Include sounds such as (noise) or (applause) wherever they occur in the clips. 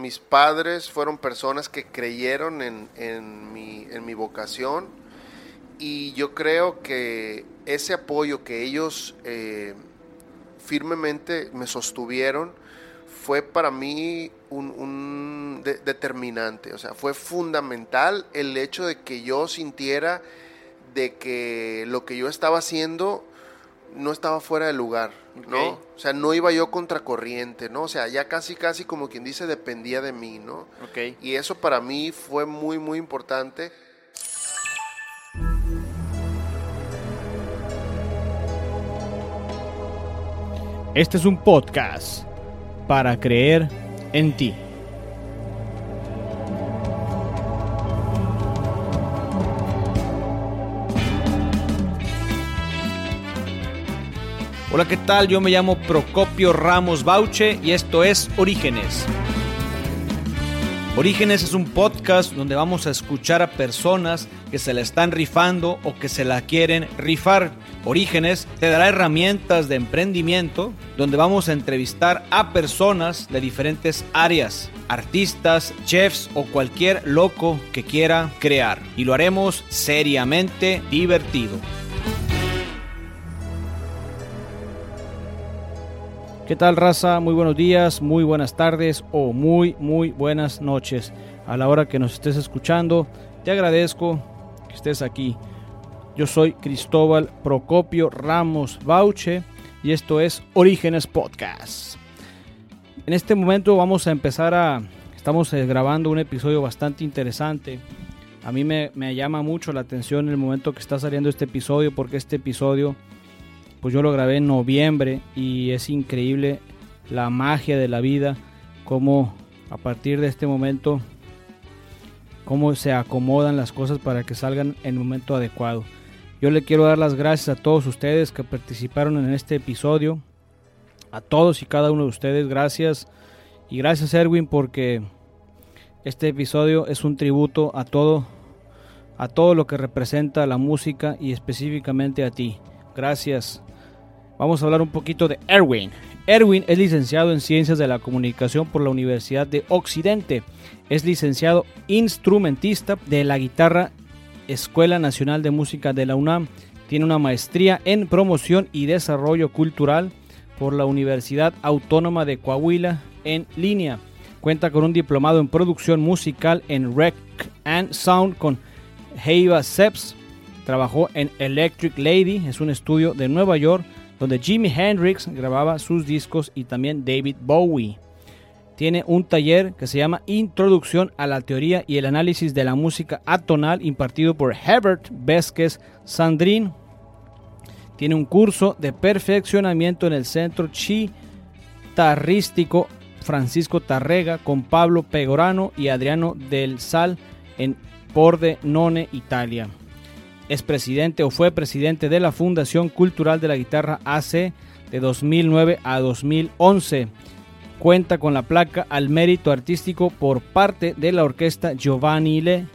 mis padres fueron personas que creyeron en, mi, en mi vocación y yo creo que ese apoyo que ellos eh, firmemente me sostuvieron fue para mí un, determinante, o sea, fue fundamental el hecho de que yo sintiera de que lo que yo estaba haciendo no estaba fuera de lugar, ¿no? O sea, no iba yo contracorriente, ¿no? O sea, ya casi, casi como quien dice, dependía de mí, ¿no? Ok. Y eso para mí fue muy, muy importante. Este es un podcast para creer en ti. Hola, ¿qué tal? Yo me llamo Procopio Ramos Bauche y esto es Orígenes. Orígenes es un podcast donde vamos a escuchar a personas que se la están rifando o que se la quieren rifar. Orígenes te dará herramientas de emprendimiento donde vamos a entrevistar a personas de diferentes áreas, artistas, chefs o cualquier loco que quiera crear. Y lo haremos seriamente divertido. ¿Qué tal raza? Muy buenos días, muy buenas tardes o muy, muy buenas noches. A la hora que nos estés escuchando, te agradezco que estés aquí. Yo soy Cristóbal Procopio Ramos Bauche y esto es Orígenes Podcast. En este momento vamos a empezar a... Estamos eh, grabando un episodio bastante interesante. A mí me, me llama mucho la atención el momento que está saliendo este episodio porque este episodio pues yo lo grabé en noviembre y es increíble la magia de la vida, cómo a partir de este momento, cómo se acomodan las cosas para que salgan en el momento adecuado. Yo le quiero dar las gracias a todos ustedes que participaron en este episodio, a todos y cada uno de ustedes, gracias. Y gracias Erwin porque este episodio es un tributo a todo, a todo lo que representa la música y específicamente a ti. Gracias vamos a hablar un poquito de Erwin. Erwin es licenciado en Ciencias de la Comunicación por la Universidad de Occidente. Es licenciado instrumentista de la guitarra Escuela Nacional de Música de la UNAM. Tiene una maestría en promoción y desarrollo cultural por la Universidad Autónoma de Coahuila en línea. Cuenta con un diplomado en producción musical en Rec and Sound con Heiva Seps. Trabajó en Electric Lady, es un estudio de Nueva York donde Jimi Hendrix grababa sus discos y también David Bowie. Tiene un taller que se llama Introducción a la teoría y el análisis de la música atonal impartido por Herbert Vesquez Sandrin. Tiene un curso de perfeccionamiento en el Centro Chitarrístico Francisco Tarrega con Pablo Pegorano y Adriano del Sal en Pordenone, Italia es presidente o fue presidente de la Fundación Cultural de la Guitarra AC de 2009 a 2011. Cuenta con la placa al mérito artístico por parte de la orquesta Giovanni Le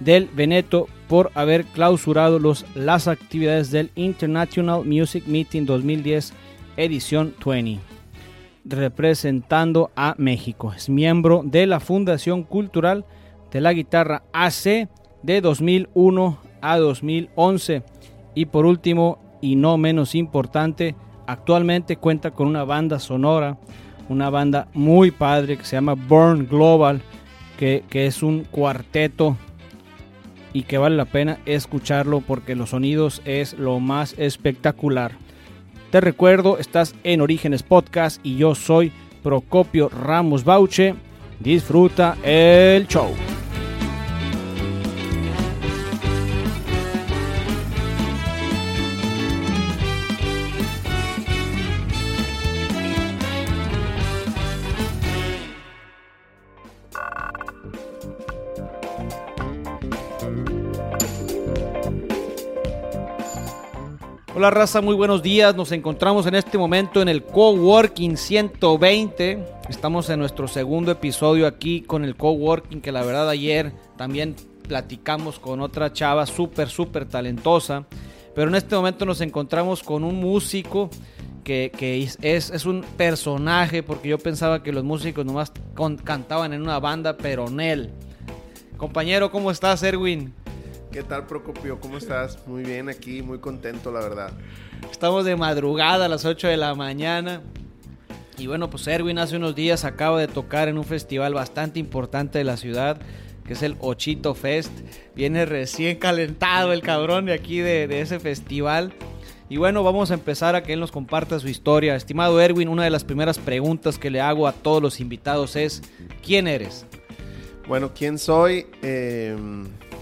del Veneto por haber clausurado los, las actividades del International Music Meeting 2010 edición 20 representando a México. Es miembro de la Fundación Cultural de la Guitarra AC de 2001 a 2011. Y por último, y no menos importante, actualmente cuenta con una banda sonora, una banda muy padre que se llama Burn Global, que, que es un cuarteto y que vale la pena escucharlo porque los sonidos es lo más espectacular. Te recuerdo, estás en Orígenes Podcast y yo soy Procopio Ramos Bauche. Disfruta el show. Hola raza, muy buenos días. Nos encontramos en este momento en el Coworking 120. Estamos en nuestro segundo episodio aquí con el Coworking, que la verdad ayer también platicamos con otra chava súper, súper talentosa. Pero en este momento nos encontramos con un músico que, es, un personaje, porque yo pensaba que los músicos nomás cantaban en una banda, pero en él. Compañero, ¿cómo estás, Erwin? ¿Qué tal, Procopio? ¿Cómo estás? Muy bien aquí, muy contento, la verdad. Estamos de madrugada a las 8 de la mañana. Y bueno, pues Erwin hace unos días acaba de tocar en un festival bastante importante de la ciudad, que es el Ochito Fest. Viene recién calentado el cabrón de aquí de, de ese festival. Y bueno, vamos a empezar a que él nos comparta su historia. Estimado Erwin, una de las primeras preguntas que le hago a todos los invitados es, ¿quién eres? Bueno, ¿quién soy? Eh,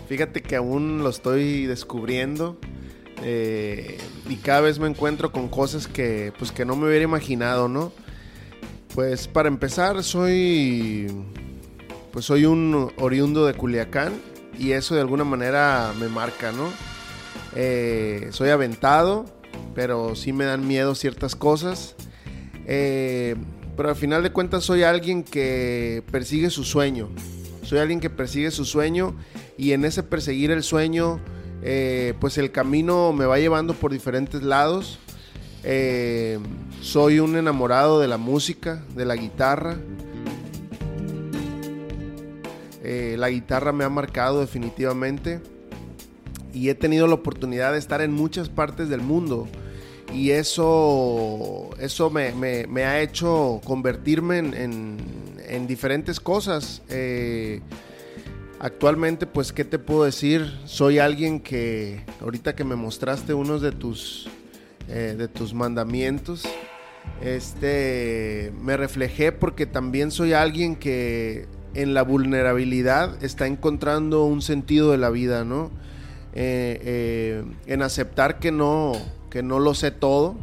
fíjate que aún lo estoy descubriendo. Eh, y cada vez me encuentro con cosas que pues que no me hubiera imaginado, ¿no? Pues para empezar soy pues soy un oriundo de Culiacán y eso de alguna manera me marca, ¿no? Eh, soy aventado, pero sí me dan miedo ciertas cosas. Eh, pero al final de cuentas soy alguien que persigue su sueño. Soy alguien que persigue su sueño y en ese perseguir el sueño eh, pues el camino me va llevando por diferentes lados. Eh, soy un enamorado de la música, de la guitarra. Eh, la guitarra me ha marcado definitivamente y he tenido la oportunidad de estar en muchas partes del mundo y eso, eso me, ha hecho convertirme en, diferentes cosas. Actualmente, pues, ¿qué te puedo decir? Soy alguien que, ahorita que me mostraste unos de tus, eh, de tus mandamientos, este, me reflejé porque también soy alguien que en la vulnerabilidad está encontrando un sentido de la vida, ¿no? Eh, eh, en aceptar que no, que no lo sé todo,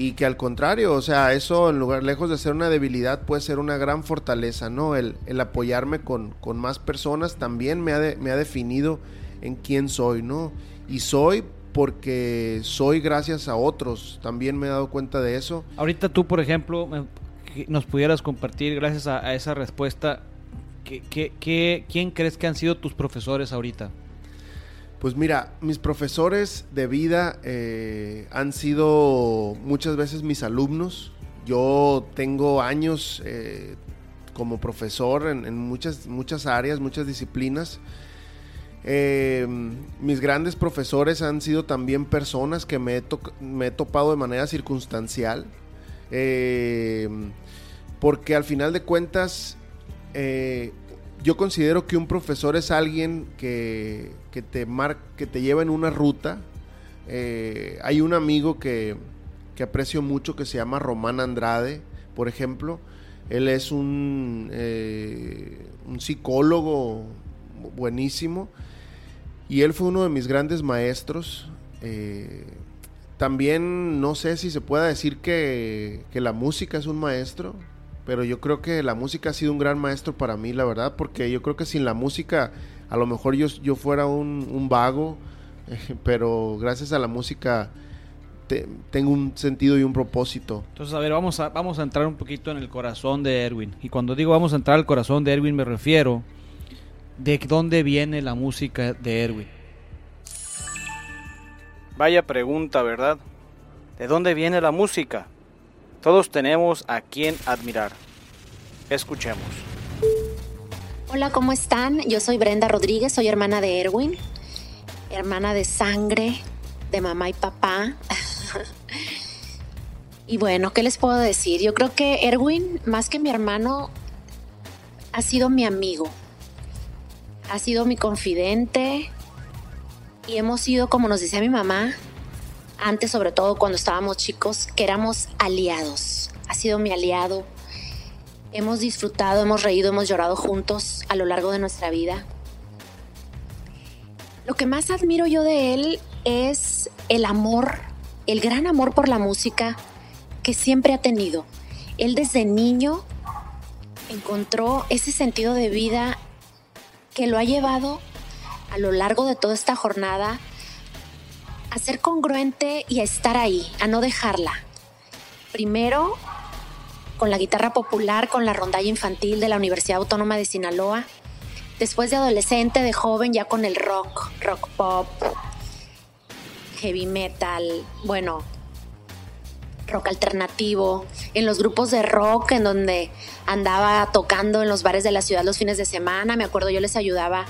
y que al contrario, o sea, eso en lugar, lejos de ser una debilidad, puede ser una gran fortaleza, ¿no? El, apoyarme con, más personas también me ha, me ha definido en quién soy, ¿no? Y soy porque soy gracias a otros, también me he dado cuenta de eso. Ahorita tú, por ejemplo, nos pudieras compartir, gracias a, esa respuesta, quién crees que han sido tus profesores ahorita? Pues mira, mis profesores de vida eh, han sido muchas veces mis alumnos. Yo tengo años eh, como profesor en, muchas, muchas áreas, muchas disciplinas. Eh, mis grandes profesores han sido también personas que me he, topado de manera circunstancial. porque al final de cuentas, yo considero que un profesor es alguien que, te, mar, que te lleva en una ruta. Eh, hay un amigo que, aprecio mucho que se llama Román Andrade, por ejemplo. Él es un, eh, un psicólogo buenísimo y él fue uno de mis grandes maestros. Eh, también no sé si se pueda decir que, que la música es un maestro pero yo creo que la música ha sido un gran maestro para mí, la verdad, porque yo creo que sin la música a lo mejor yo, yo fuera un, vago, pero gracias a la música tengo un sentido y un propósito. Entonces, a ver, vamos a, vamos a entrar un poquito en el corazón de Erwin. Y cuando digo vamos a entrar al corazón de Erwin, me refiero de dónde viene la música de Erwin. Vaya pregunta, ¿verdad? ¿De dónde viene la música? Todos tenemos a quien admirar. Escuchemos. Hola, ¿cómo están? Yo soy Brenda Rodríguez, soy hermana de Erwin, hermana de sangre, de mamá y papá. (laughs) y bueno, ¿qué les puedo decir? Yo creo que Erwin, más que mi hermano, ha sido mi amigo, ha sido mi confidente y hemos sido, como nos decía mi mamá, antes sobre todo cuando estábamos chicos, que éramos aliados. Ha sido mi aliado. Hemos disfrutado, hemos reído, hemos llorado juntos a lo largo de nuestra vida. Lo que más admiro yo de él es el amor, el gran amor por la música que siempre ha tenido. Él desde niño encontró ese sentido de vida que lo ha llevado a lo largo de toda esta jornada a ser congruente y a estar ahí, a no dejarla. Primero, con la guitarra popular, con la rondalla infantil de la Universidad Autónoma de Sinaloa. Después de adolescente, de joven, ya con el rock, rock pop, heavy metal, bueno, rock alternativo, en los grupos de rock en donde andaba tocando en los bares de la ciudad los fines de semana. Me acuerdo yo les ayudaba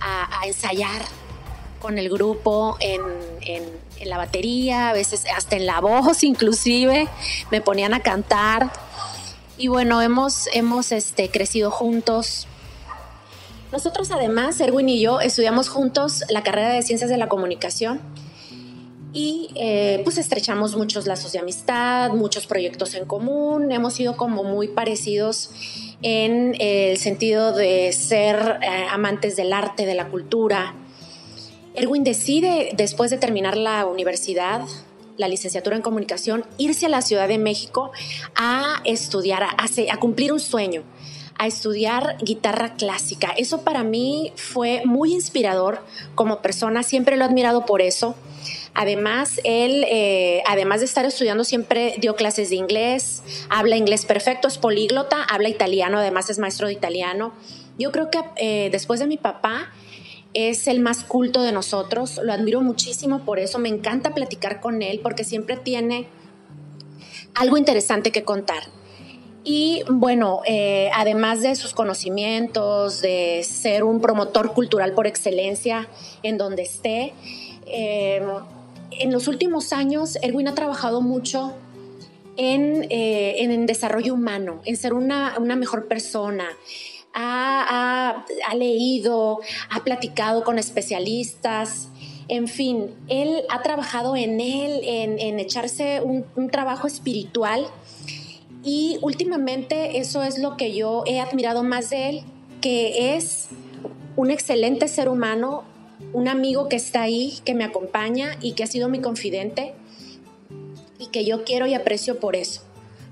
a, ensayar con el grupo en, la batería, a veces hasta en la voz (laughs) inclusive, me ponían a cantar. Y bueno, hemos, hemos este, crecido juntos. Nosotros además, Erwin y yo, estudiamos juntos la carrera de Ciencias de la Comunicación y eh, pues estrechamos muchos lazos de amistad, muchos proyectos en común, hemos sido como muy parecidos en el sentido de ser eh, amantes del arte, de la cultura. Erwin decide, después de terminar la universidad, la licenciatura en comunicación, irse a la Ciudad de México a estudiar, a, a cumplir un sueño a estudiar guitarra clásica. Eso para mí fue muy inspirador como persona, siempre lo he admirado por eso. Además, él, eh, además de estar estudiando, siempre dio clases de inglés, habla inglés perfecto, es políglota, habla italiano, además es maestro de italiano. Yo creo que eh, después de mi papá, es el más culto de nosotros, lo admiro muchísimo por eso, me encanta platicar con él porque siempre tiene algo interesante que contar. Y bueno, eh, además de sus conocimientos, de ser un promotor cultural por excelencia en donde esté, en los últimos años, Erwin ha trabajado mucho en, eh, desarrollo humano, en ser una, mejor persona. Ha, leído, ha platicado con especialistas, en fin, él ha trabajado en él, en, echarse un, un, trabajo espiritual. Y últimamente eso es lo que yo he admirado más de él, que es un excelente ser humano, un amigo que está ahí, que me acompaña y que ha sido mi confidente y que yo quiero y aprecio por eso,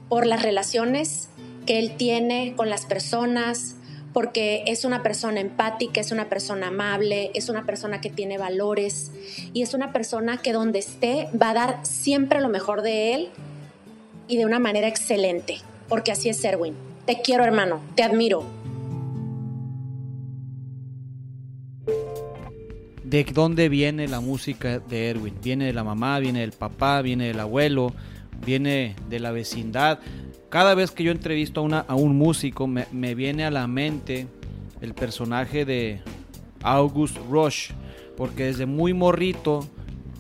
por las relaciones que él tiene con las personas, porque es una persona empática, es una persona amable, es una persona que tiene valores y es una persona que donde esté va a dar siempre lo mejor de él y de una manera excelente, porque así es Erwin. Te quiero hermano, te admiro. de dónde viene la música de Erwin. Viene de la mamá, viene del papá, viene del abuelo, viene de la vecindad. Cada vez que yo entrevisto a, una, un músico me, viene a la mente el personaje de August Rush, porque desde muy morrito,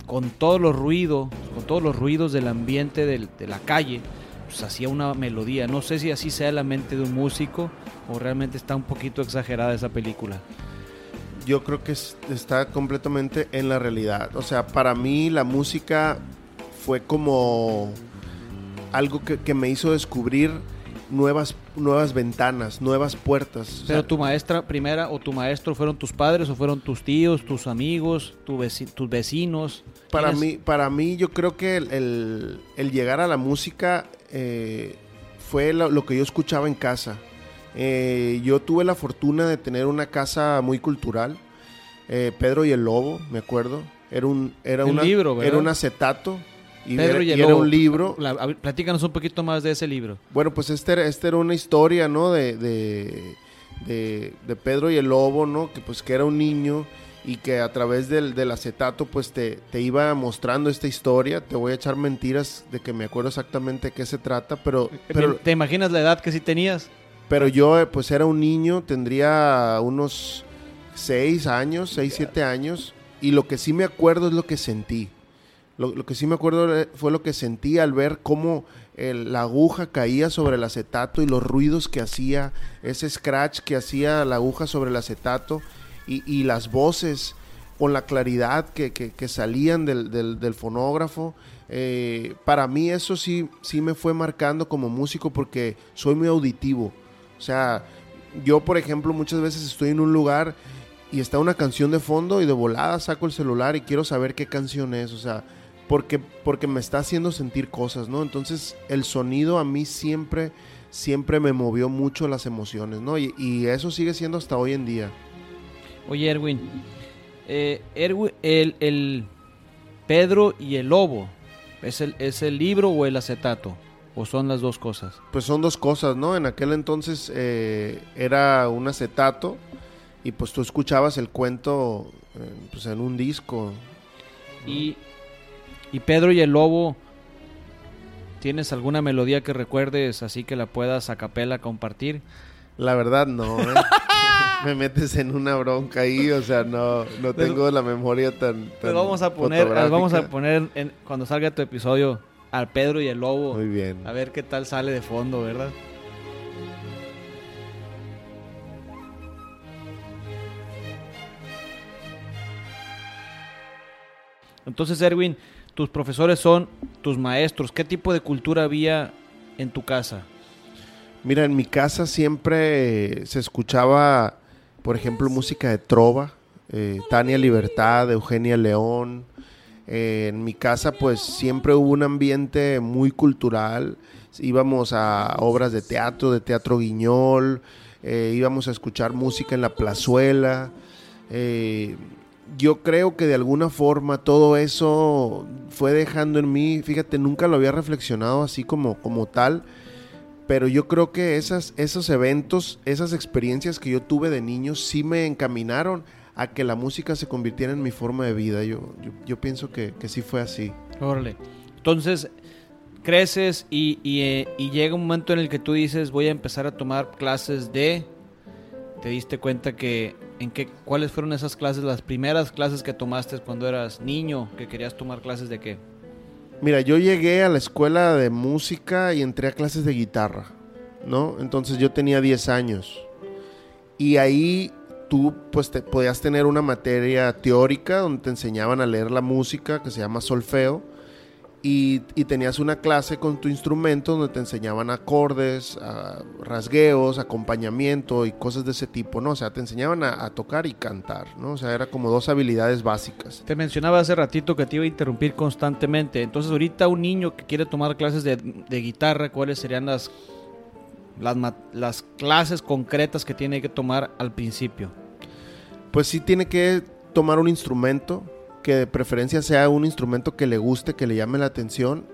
con todos los ruidos, con todos los ruidos del ambiente de la calle, pues hacía una melodía. No sé si así sea la mente de un músico o realmente está un poquito exagerada esa película yo creo que está completamente en la realidad. O sea, para mí la música fue como algo que, me hizo descubrir nuevas, nuevas ventanas, nuevas puertas. Pero tu maestra primera o tu maestro fueron tus padres o fueron tus tíos, tus amigos, tus vecinos. Para mí, para mí yo creo que el, llegar a la música eh, fue lo, que yo escuchaba en casa. Eh, yo tuve la fortuna de tener una casa muy cultural. Eh, Pedro y el Lobo, me acuerdo. Era un, era libro, era un acetato. Y Pedro era, y, era un libro. platícanos un poquito más de ese libro. Bueno, pues este era, este era una historia, ¿no? De, de, de, Pedro y el Lobo, ¿no? Que pues que era un niño y que a través del, del acetato pues te, te, iba mostrando esta historia. Te voy a echar mentiras de que me acuerdo exactamente de qué se trata, pero... pero ¿Te imaginas la edad que sí tenías? Pero yo, eh, pues era un niño, tendría unos 6 años, 6, 7 años, y lo que sí me acuerdo es lo que sentí. Lo, que sí me acuerdo eh, fue lo que sentí al ver cómo la aguja caía sobre el acetato y los ruidos que hacía, ese scratch que hacía la aguja sobre el acetato y, las voces con la claridad que, salían del, del, fonógrafo. Eh, para mí eso sí, sí me fue marcando como músico porque soy muy auditivo. O sea, yo, por ejemplo, muchas veces estoy en un lugar y está una canción de fondo y de volada saco el celular y quiero saber qué canción es, o sea, porque, porque me está haciendo sentir cosas, ¿no? Entonces, el sonido a mí siempre, siempre me movió mucho las emociones, ¿no? Y, eso sigue siendo hasta hoy en día. Oye, Erwin, eh, Erwin el, el, Pedro y el Lobo, ¿es el, ¿es el libro o el acetato? ¿O son las dos cosas? Pues son dos cosas, ¿no? En aquel entonces eh, era un acetato y pues tú escuchabas el cuento eh, pues en un disco. Y, y Pedro y el Lobo ¿Tienes alguna melodía que recuerdes así que la puedas a capela compartir? La verdad no, ¿eh? (laughs) me metes en una bronca ahí, o sea, no, no tengo la memoria tan, tan vamos a poner, vamos a poner en, cuando salga tu episodio al Pedro y el Lobo. Muy bien. A ver qué tal sale de fondo, ¿verdad? Entonces, Erwin, tus profesores son tus maestros. ¿Qué tipo de cultura había en tu casa? Mira, en mi casa siempre se escuchaba, por ejemplo, música de trova, eh, Tania Libertad, Eugenia León. Eh, en mi casa pues siempre hubo un ambiente muy cultural. Íbamos a obras de teatro, de teatro guiñol, eh, íbamos a escuchar música en la plazuela yo creo que de alguna forma todo eso fue dejando en mí, fíjate, nunca lo había reflexionado así como, como tal, pero yo creo que esas, esos eventos, esas experiencias que yo tuve de niño sí me encaminaron a que la música se convirtiera en mi forma de vida. Yo, yo, pienso que, sí fue así. Órale. Entonces, creces y, eh, y llega un momento en el que tú dices, voy a empezar a tomar clases de... Te diste cuenta que ¿En qué, ¿Cuáles fueron esas clases, las primeras clases que tomaste cuando eras niño, que querías tomar clases de qué? Mira, yo llegué a la escuela de música y entré a clases de guitarra, ¿no? Entonces yo tenía 10 años. Y ahí tú pues te, podías tener una materia teórica donde te enseñaban a leer la música que se llama solfeo y, tenías una clase con tu instrumento donde te enseñaban acordes, rasgueos, acompañamiento y cosas de ese tipo, ¿no? O sea, te enseñaban a, tocar y cantar, ¿no? O sea, era como dos habilidades básicas. Te mencionaba hace ratito que te iba a interrumpir constantemente. Entonces, ahorita un niño que quiere tomar clases de, guitarra, ¿cuáles serían las, las, las clases concretas que tiene que tomar al principio? Pues sí tiene que tomar un instrumento, que de preferencia sea un instrumento que le guste, que le llame la atención.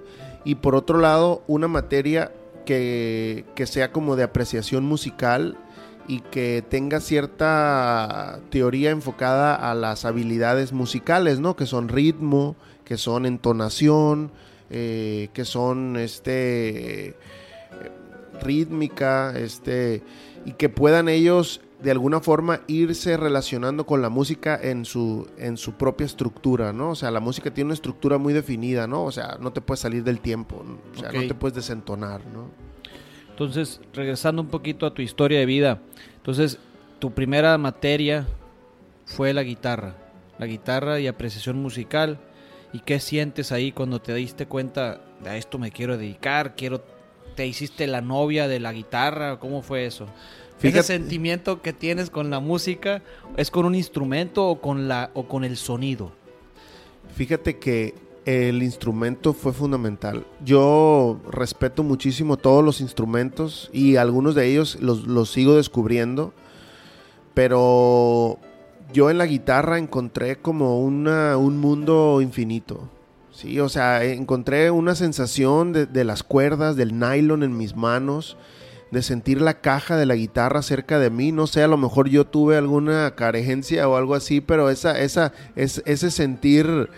Y por otro lado, una materia que, sea como de apreciación musical y que tenga cierta teoría enfocada a las habilidades musicales, ¿no? Que son ritmo, que son entonación, eh, que son este rítmica, este y que puedan ellos de alguna forma irse relacionando con la música en su, en su propia estructura, ¿no? O sea, la música tiene una estructura muy definida, ¿no? O sea, no te puedes salir del tiempo, o sea, no te puedes desentonar, ¿no? Entonces, regresando un poquito a tu historia de vida, entonces, tu primera materia fue la guitarra, la guitarra y apreciación musical. ¿Y qué sientes ahí cuando te diste cuenta de a esto me quiero dedicar? Quiero, ¿Te hiciste la novia de la guitarra? ¿Cómo fue eso? Ese sentimiento que tienes con la música es con un instrumento o con la o con el sonido. Fíjate que el instrumento fue fundamental. Yo respeto muchísimo todos los instrumentos y algunos de ellos los, sigo descubriendo, pero yo en la guitarra encontré como una, un mundo infinito. Sí, o sea, encontré una sensación de, de las cuerdas, del nylon en mis manos de sentir la caja de la guitarra cerca de mí. No sé, a lo mejor yo tuve alguna carencia o algo así, pero esa, esa, es, ese sentir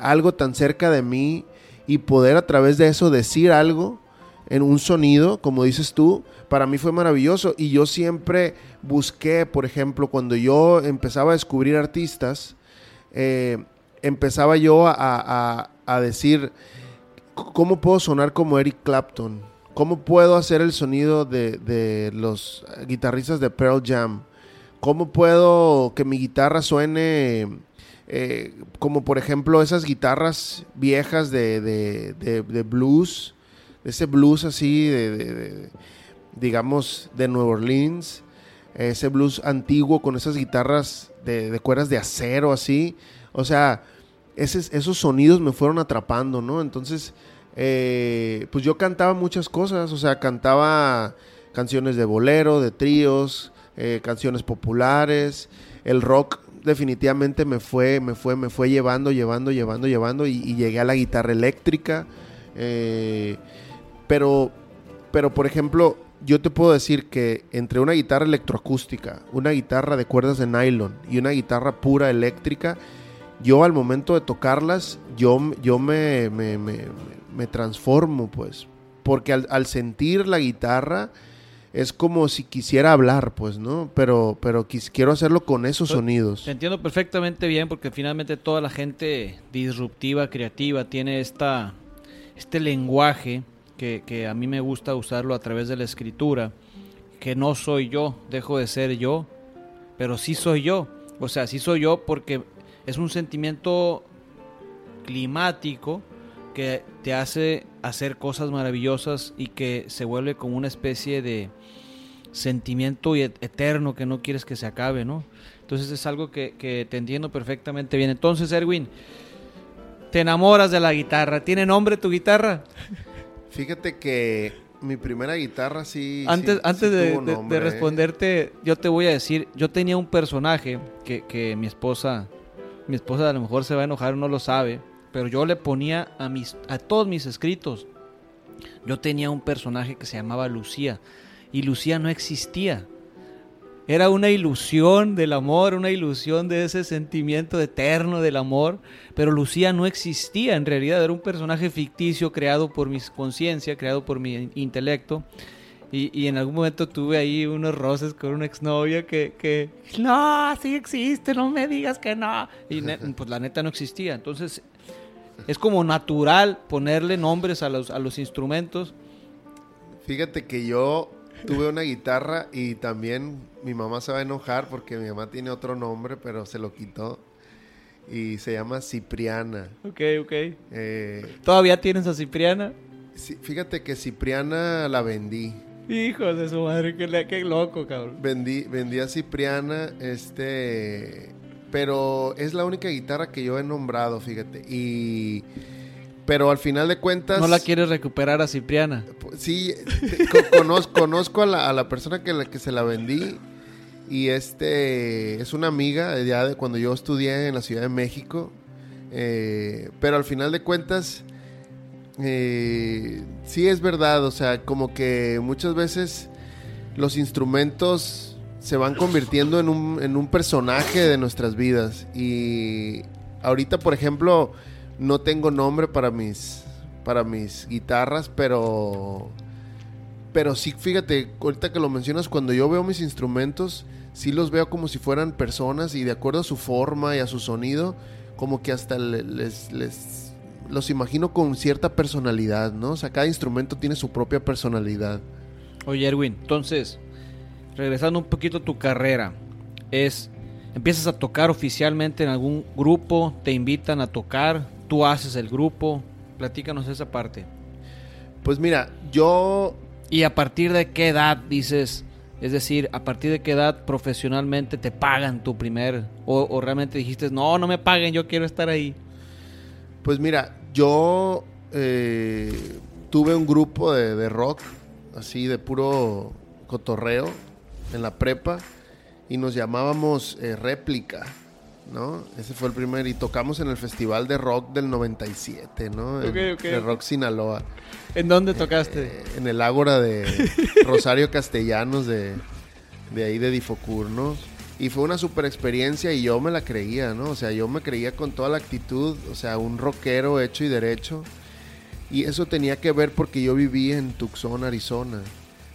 algo tan cerca de mí y poder a través de eso decir algo en un sonido, como dices tú, para mí fue maravilloso. Y yo siempre busqué, por ejemplo, cuando yo empezaba a descubrir artistas, eh, empezaba yo a, a decir, ¿cómo puedo sonar como Eric Clapton? ¿Cómo puedo hacer el sonido de, los guitarristas de Pearl Jam? ¿Cómo puedo que mi guitarra suene eh, como por ejemplo esas guitarras viejas de, de, blues? Ese blues así de, digamos, de Nueva Orleans. Ese blues antiguo con esas guitarras de, cuerdas de acero así. O sea, esos sonidos me fueron atrapando, ¿no? Entonces eh, pues yo cantaba muchas cosas, o sea, cantaba canciones de bolero, de tríos, eh, canciones populares, el rock definitivamente me fue, me fue, me fue llevando, llevando, llevando, llevando y, llegué a la guitarra eléctrica, eh, pero, pero por ejemplo, yo te puedo decir que entre una guitarra electroacústica, una guitarra de cuerdas de nylon y una guitarra pura eléctrica, yo al momento de tocarlas, yo, yo me, me, me, me transformo, pues. Porque al, al, sentir la guitarra es como si quisiera hablar, pues, ¿no? Pero, pero quiero hacerlo con esos sonidos. Te entiendo perfectamente bien porque finalmente toda la gente disruptiva, creativa, tiene esta, este lenguaje que, que a mí me gusta usarlo a través de la escritura, que no soy yo, dejo de ser yo, pero sí soy yo. O sea, sí soy yo porque es un sentimiento climático que te hace hacer cosas maravillosas y que se vuelve como una especie de sentimiento eterno que no quieres que se acabe, ¿no? Entonces es algo que, que te entiendo perfectamente bien. Entonces, Erwin, te enamoras de la guitarra. ¿Tiene nombre tu guitarra? (laughs) Fíjate que mi primera guitarra sí. Antes, antes de, responderte, yo te voy a decir, yo tenía un personaje que, que, mi esposa, mi esposa a lo mejor se va a enojar, no lo sabe, pero yo le ponía a mis, a todos mis escritos, yo tenía un personaje que se llamaba Lucía y Lucía no existía. Era una ilusión del amor, una ilusión de ese sentimiento eterno del amor, pero Lucía no existía, en realidad era un personaje ficticio creado por mi conciencia, creado por mi intelecto. Y, en algún momento tuve ahí unos roces con una exnovia que, que, no, sí existe, no me digas que no. Y pues la neta no existía. Entonces es como natural ponerle nombres a los, a los instrumentos. Fíjate que yo tuve una guitarra y también mi mamá se va a enojar porque mi mamá tiene otro nombre, pero se lo quitó. Y se llama Cipriana. Ok, ok. Eh, ¿Todavía tienes a Cipriana? Sí, fíjate que Cipriana la vendí. Hijo de su madre, qué, qué loco, cabrón. Vendí, vendí a Cipriana, este... Pero es la única guitarra que yo he nombrado, fíjate. Y pero al final de cuentas... ¿No la quieres recuperar a Cipriana? Sí, conozco, conozco a, la, a la persona que, la, que se la vendí y este es una amiga ya de cuando yo estudié en la Ciudad de México. Eh, pero al final de cuentas, eh, sí es verdad, o sea, como que muchas veces los instrumentos se van convirtiendo en un, en un personaje de nuestras vidas. Y ahorita, por ejemplo no tengo nombre para mis, para mis guitarras, pero, pero sí, fíjate, ahorita que lo mencionas, cuando yo veo mis instrumentos, sí los veo como si fueran personas y de acuerdo a su forma y a su sonido, como que hasta les, les los imagino con cierta personalidad, ¿no? O sea, cada instrumento tiene su propia personalidad. Oye, Erwin, entonces, regresando un poquito a tu carrera, es empiezas a tocar oficialmente en algún grupo, te invitan a tocar, tú haces el grupo. Platícanos esa parte. Pues mira, yo... ¿Y a partir de qué edad dices? Es decir, ¿a partir de qué edad profesionalmente te pagan tu primer... O, realmente dijiste, no, no me paguen, yo quiero estar ahí? Pues mira, yo eh, tuve un grupo de, de rock, así de puro cotorreo, en la prepa, y nos llamábamos eh, Réplica. ¿no? Ese fue el primer y tocamos en el Festival de Rock del 97, ¿no? De Rock Sinaloa. ¿En dónde tocaste? Eh, en el Ágora de (laughs) Rosario Castellanos de, de ahí de Difocur, ¿no? Y fue una super experiencia y yo me la creía, ¿no? O sea, yo me creía con toda la actitud, o sea, un rockero hecho y derecho. Y eso tenía que ver porque yo vivía en Tucson, Arizona.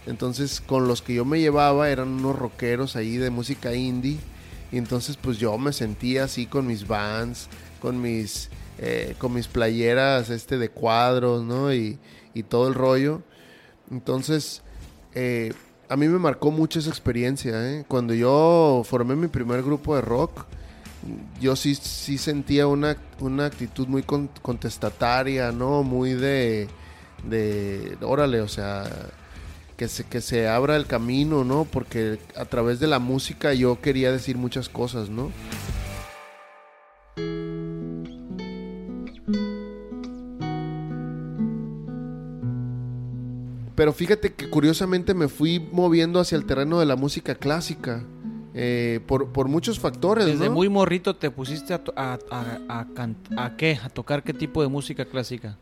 Entonces, con los que yo me llevaba eran unos rockeros ahí de música indie y entonces pues yo me sentía así con mis bands, con mis, eh, con mis playeras este de cuadros, ¿no? Y, todo el rollo. Entonces, eh, a mí me marcó mucho esa experiencia, ¿eh? Cuando yo formé mi primer grupo de rock, yo sí, sí sentía una, una actitud muy contestataria, ¿no? Muy de, de, órale, o sea, que se, que se abra el camino, ¿no? Porque a través de la música yo quería decir muchas cosas, ¿no? Pero fíjate que curiosamente me fui moviendo hacia el terreno de la música clásica. Eh, por, muchos factores. Desde muy morrito te pusiste a, a, a, a, qué? ¿A tocar qué tipo de música clásica?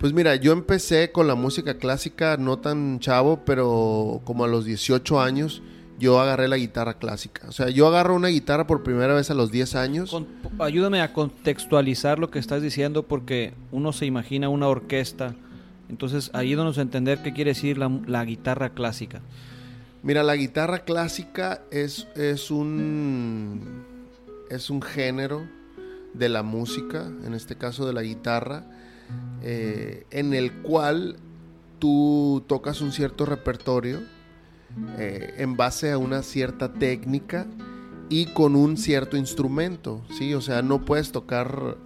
Pues mira, yo empecé con la música clásica no tan chavo, pero como a los 18 años yo agarré la guitarra clásica. O sea, yo agarro una guitarra por primera vez a los 10 años. ayúdame a contextualizar lo que estás diciendo porque uno se imagina una orquesta. Entonces, ayúdanos a entender qué quiere decir la, guitarra clásica. Mira, la guitarra clásica es, es, un, es un género de la música, en este caso de la guitarra, eh, en el cual tú tocas un cierto repertorio eh, en base a una cierta técnica y con un cierto instrumento, ¿sí? O sea, no puedes tocar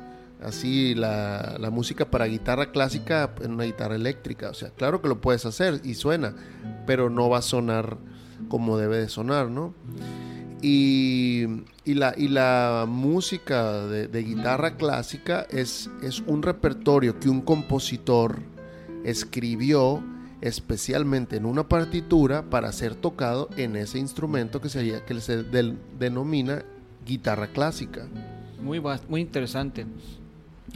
así la, la, música para guitarra clásica en una guitarra eléctrica. O sea, claro que lo puedes hacer y suena, pero no va a sonar como debe de sonar, ¿no? Y, y, la, y la música de, de, guitarra clásica es, un repertorio que un compositor escribió especialmente en una partitura para ser tocado en ese instrumento que, sería, que se denomina guitarra clásica. Muy, muy interesante.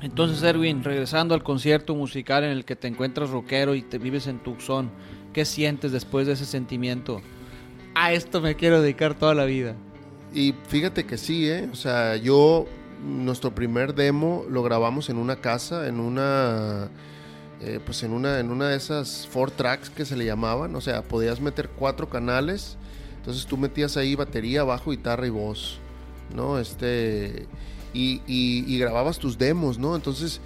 Entonces, Erwin, regresando al concierto musical en el que te encuentras rockero y te vives en Tucson, ¿qué sientes después de ese sentimiento? A esto me quiero dedicar toda la vida. Y fíjate que sí, ¿eh? O sea, yo, nuestro primer demo lo grabamos en una casa, en una eh, pues en una, en una de esas four tracks que se le llamaban, o sea, podías meter cuatro canales, entonces tú metías ahí batería, bajo, guitarra y voz, ¿no? Este, y, y, grababas tus demos, ¿no? Entonces,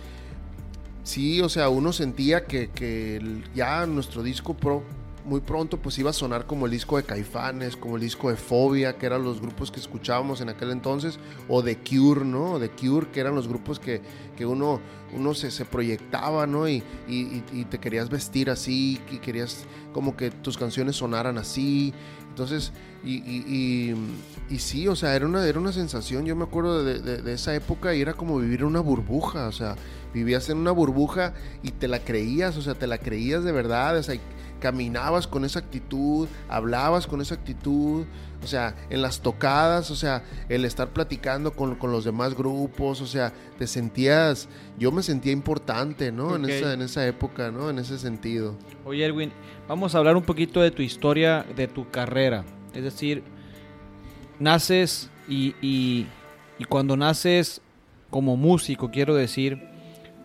sí, o sea, uno sentía que, que ya nuestro disco pro muy pronto pues iba a sonar como el disco de Caifanes, como el disco de Fobia, que eran los grupos que escuchábamos en aquel entonces, o de Cure, ¿no? De Cure, que eran los grupos que, que uno, uno se, se proyectaba, ¿no? Y, y, y, te querías vestir así, y querías como que tus canciones sonaran así. Entonces, y, y, y, sí, o sea, era una, era una sensación, yo me acuerdo de, de, de esa época y era como vivir una burbuja, o sea, vivías en una burbuja y te la creías, o sea, te la creías de verdad, o sea, caminabas con esa actitud, hablabas con esa actitud, o sea, en las tocadas, o sea, el estar platicando con, los demás grupos, o sea, te sentías, yo me sentía importante, ¿no? En, esa, en esa época, ¿no? En ese sentido. Oye, Erwin, vamos a hablar un poquito de tu historia, de tu carrera. Es decir, naces y, y, y cuando naces como músico, quiero decir,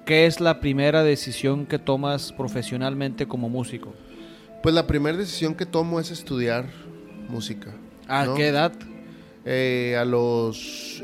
¿qué es la primera decisión que tomas profesionalmente como músico? Pues la primera decisión que tomo es estudiar música. ¿A qué edad? Eh, a los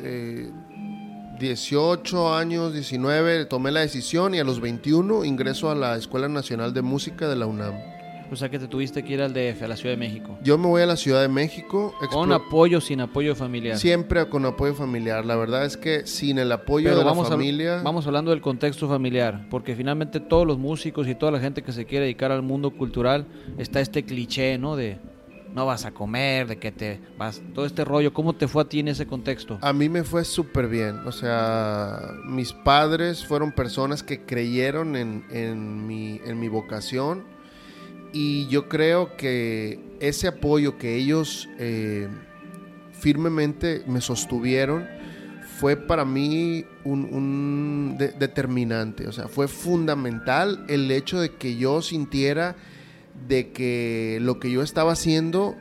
18 eh, años, 19, tomé la decisión y a los 21 ingreso a la Escuela Nacional de Música de la UNAM. O sea que te tuviste que ir al DF, a la Ciudad de México. Yo me voy a la Ciudad de México. ¿Con apoyo sin apoyo familiar? Siempre con apoyo familiar. La verdad es que sin el apoyo de la familia... vamos hablando del contexto familiar, porque finalmente todos los músicos y toda la gente que se quiere dedicar al mundo cultural está este cliché, ¿no? De no vas a comer, de que te vas, todo este rollo. ¿Cómo te fue a ti en ese contexto? A mí me fue súper bien. O sea, mis padres fueron personas que creyeron en, en, mi, en mi vocación y yo creo que ese apoyo que ellos eh, firmemente me sostuvieron fue para mí un, determinante, o sea, fue fundamental el hecho de que yo sintiera de que lo que yo estaba haciendo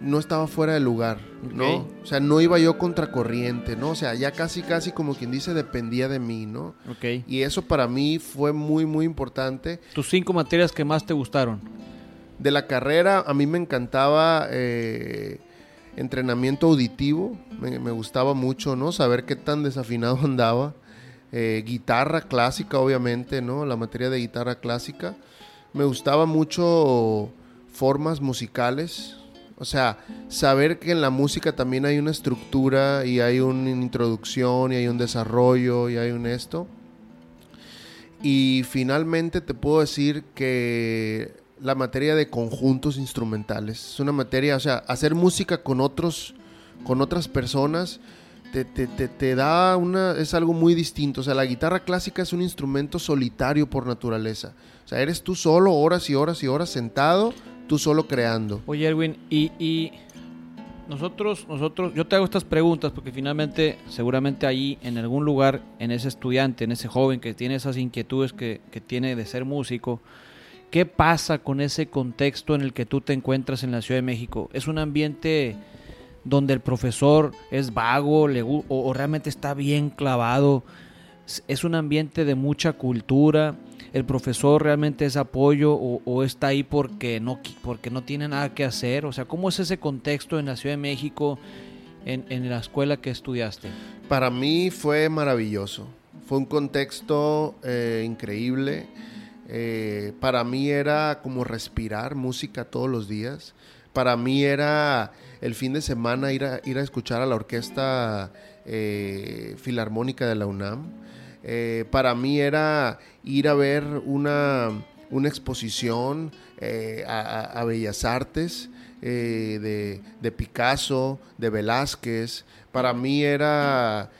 no estaba fuera de lugar, ¿no? O sea, no iba yo contracorriente, ¿no? O sea, ya casi, casi como quien dice, dependía de mí, ¿no? Ok. Y eso para mí fue muy, muy importante. ¿Tus cinco materias que más te gustaron? De la carrera, a mí me encantaba eh, entrenamiento auditivo, me, gustaba mucho, ¿no? Saber qué tan desafinado (laughs) andaba. Eh, guitarra clásica, obviamente, ¿no? La materia de guitarra clásica. Me gustaba mucho formas musicales, o sea, saber que en la música también hay una estructura y hay una introducción y hay un desarrollo y hay un esto. Y finalmente te puedo decir que la materia de conjuntos instrumentales es una materia, o sea, hacer música con otros, con otras personas, te, te, te, da una, es algo muy distinto. O sea, la guitarra clásica es un instrumento solitario por naturaleza. O sea, eres tú solo horas y horas y horas sentado tú solo creando. Oye, Erwin, y, nosotros, nosotros, yo te hago estas preguntas porque finalmente, seguramente ahí en algún lugar, en ese estudiante, en ese joven que tiene esas inquietudes que, tiene de ser músico, ¿Qué pasa con ese contexto en el que tú te encuentras en la Ciudad de México? ¿Es un ambiente donde el profesor es vago le, o, realmente está bien clavado? ¿Es un ambiente de mucha cultura? ¿El profesor realmente es apoyo o, está ahí porque no, porque no tiene nada que hacer? O sea, ¿cómo es ese contexto en la Ciudad de México, en, en la escuela que estudiaste? Para mí fue maravilloso. Fue un contexto eh, increíble. Eh, para mí era como respirar música todos los días. Para mí era el fin de semana ir a, ir a escuchar a la orquesta eh, filarmónica de la UNAM. Eh, para mí era ir a ver una, una exposición eh, a, Bellas Artes eh, de, de, Picasso, de Velázquez. Para mí era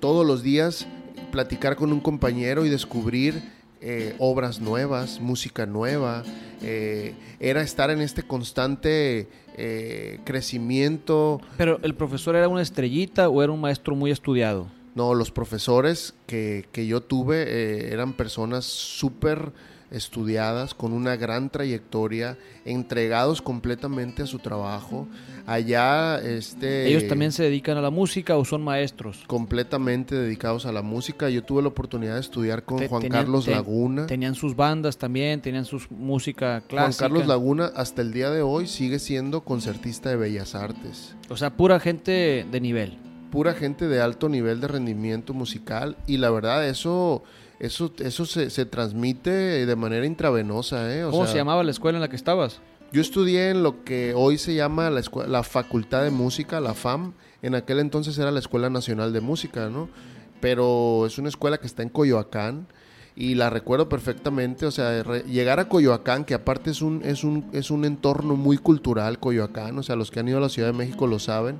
todos los días platicar con un compañero y descubrir eh, obras nuevas, música nueva, eh, era estar en este constante eh, crecimiento. Pero el profesor era una estrellita o era un maestro muy estudiado? No, los profesores que, que yo tuve eran personas súper estudiadas, con una gran trayectoria, entregados completamente a su trabajo. Allá, este... ¿Ellos también se dedican a la música o son maestros? Completamente dedicados a la música. Yo tuve la oportunidad de estudiar con te, Juan tenían, Carlos Laguna. Tenían sus bandas también, tenían su música clásica. Juan Carlos Laguna hasta el día de hoy sigue siendo concertista de Bellas Artes. O sea, pura gente de nivel. Pura gente de alto nivel de rendimiento musical y la verdad eso eso, eso se, se transmite de manera intravenosa. ¿eh? O ¿Cómo sea, se llamaba la escuela en la que estabas? Yo estudié en lo que hoy se llama la, la Facultad de Música, la FAM. En aquel entonces era la Escuela Nacional de Música, ¿no? Pero es una escuela que está en Coyoacán y la recuerdo perfectamente, o sea, re, llegar a Coyoacán, que aparte es un, es, un, es un entorno muy cultural, Coyoacán, o sea, los que han ido a la Ciudad de México lo saben,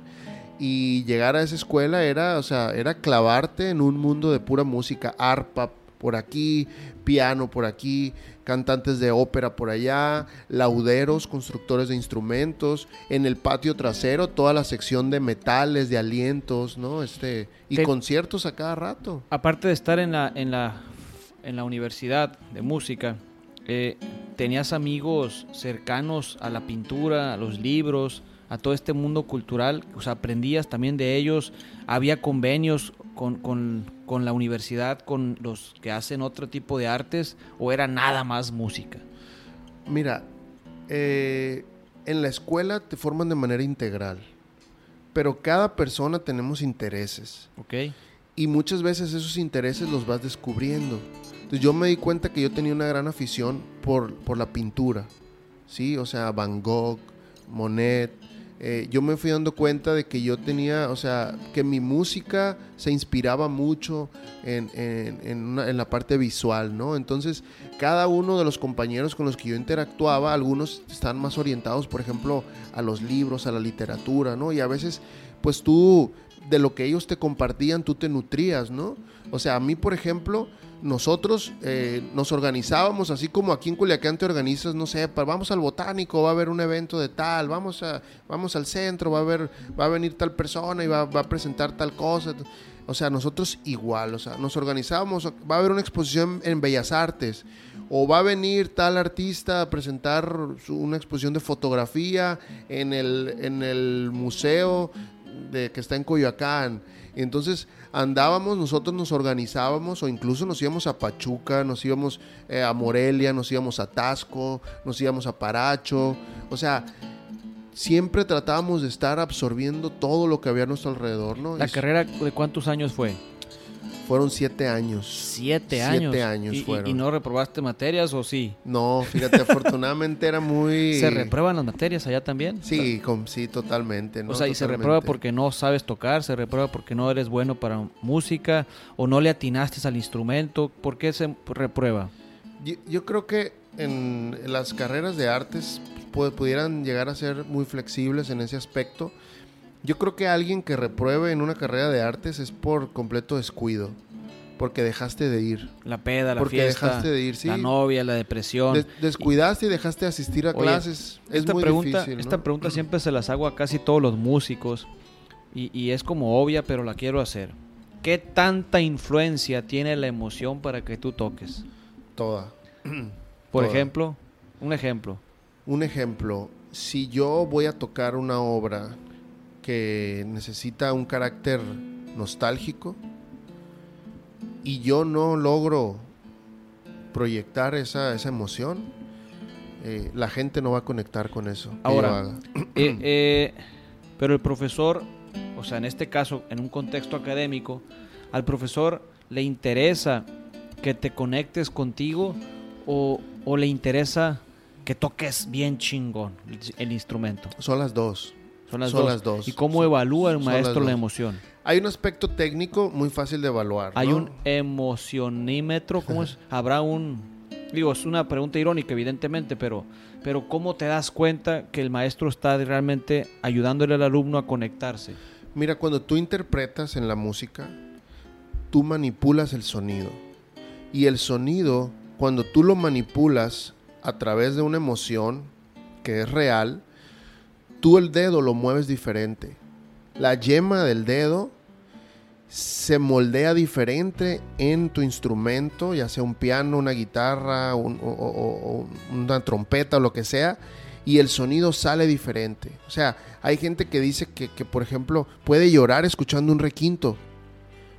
y llegar a esa escuela era, o sea, era clavarte en un mundo de pura música, arpa, por aquí, piano por aquí, cantantes de ópera por allá, lauderos, constructores de instrumentos, en el patio trasero toda la sección de metales, de alientos, ¿no? Este y Te, conciertos a cada rato. Aparte de estar en la en la en la universidad de música, eh, tenías amigos cercanos a la pintura, a los libros, a todo este mundo cultural, o sea, aprendías también de ellos, había convenios con, con, con, la universidad, con los que hacen otro tipo de artes, o era nada más música? Mira, eh, en la escuela te forman de manera integral, pero cada persona tenemos intereses. Ok. Y muchas veces esos intereses los vas descubriendo. Entonces yo me di cuenta que yo tenía una gran afición por, por la pintura, ¿sí? O sea, Van Gogh, Monet, eh, yo me fui dando cuenta de que yo tenía, o sea, que mi música se inspiraba mucho en, en, en, una, en, la parte visual, ¿no? Entonces, cada uno de los compañeros con los que yo interactuaba, algunos están más orientados, por ejemplo, a los libros, a la literatura, ¿no? Y a veces, pues tú, de lo que ellos te compartían, tú te nutrías, ¿no? O sea, a mí, por ejemplo, nosotros eh, nos organizábamos, así como aquí en Culiacán te organizas, no sé, vamos al botánico, va a haber un evento de tal, vamos, a, vamos al centro, va a, haber, va a venir tal persona y va, va a presentar tal cosa. O sea, nosotros igual, o sea, nos organizábamos, va a haber una exposición en Bellas Artes, o va a venir tal artista a presentar su, una exposición de fotografía en el, en el museo de, que está en Coyoacán. Entonces andábamos, nosotros nos organizábamos o incluso nos íbamos a Pachuca, nos íbamos eh, a Morelia, nos íbamos a Tasco, nos íbamos a Paracho. O sea, siempre tratábamos de estar absorbiendo todo lo que había a nuestro alrededor, ¿no? ¿La carrera de cuántos años fue? Fueron siete años. ¿Siete años? Siete años ¿Y, fueron. ¿Y no reprobaste materias o sí? No, fíjate, (laughs) afortunadamente era muy... ¿Se reprueban las materias allá también? Sí, con, sí, totalmente. ¿no? O sea, totalmente. y se reprueba porque no sabes tocar, se reprueba porque no eres bueno para música o no le atinaste al instrumento. ¿Por qué se reprueba? Yo, yo creo que en las carreras de artes pudieran llegar a ser muy flexibles en ese aspecto. Yo creo que alguien que repruebe en una carrera de artes es por completo descuido. Porque dejaste de ir. La peda, la porque fiesta. dejaste de ir, sí. La novia, la depresión. Des descuidaste y dejaste de asistir a Oye, clases. Es esta muy pregunta, difícil. ¿no? Esta pregunta siempre se las hago a casi todos los músicos. Y, y, es como obvia, pero la quiero hacer. ¿Qué tanta influencia tiene la emoción para que tú toques? Toda. (clears throat) Por Toda. ejemplo. Un ejemplo. Un ejemplo, si yo voy a tocar una obra que necesita un carácter nostálgico y yo no logro proyectar esa, esa emoción, eh, la gente no va a conectar con eso. Ahora, (clears throat) eh, eh, pero el profesor, o sea, en este caso, en un contexto académico, al profesor le interesa que te conectes contigo o, o le interesa que toques bien chingón el instrumento. Son las dos. Son las, dos. ¿Y cómo evalúa el maestro la emoción? Hay un aspecto técnico muy fácil de evaluar. Hay un emocionímetro, ¿cómo es? (laughs) Habrá un digo, es una pregunta irónica, evidentemente, pero, pero ¿cómo te das cuenta que el maestro está realmente ayudándole al alumno a conectarse? Mira, cuando tú interpretas en la música, tú manipulas el sonido. Y el sonido, cuando tú lo manipulas a través de una emoción que es real, tú el dedo lo mueves diferente. La yema del dedo se moldea diferente en tu instrumento, ya sea un piano, una guitarra, una trompeta o lo que sea, y el sonido sale diferente. O sea, hay gente que dice que, por ejemplo, puede llorar escuchando un requinto,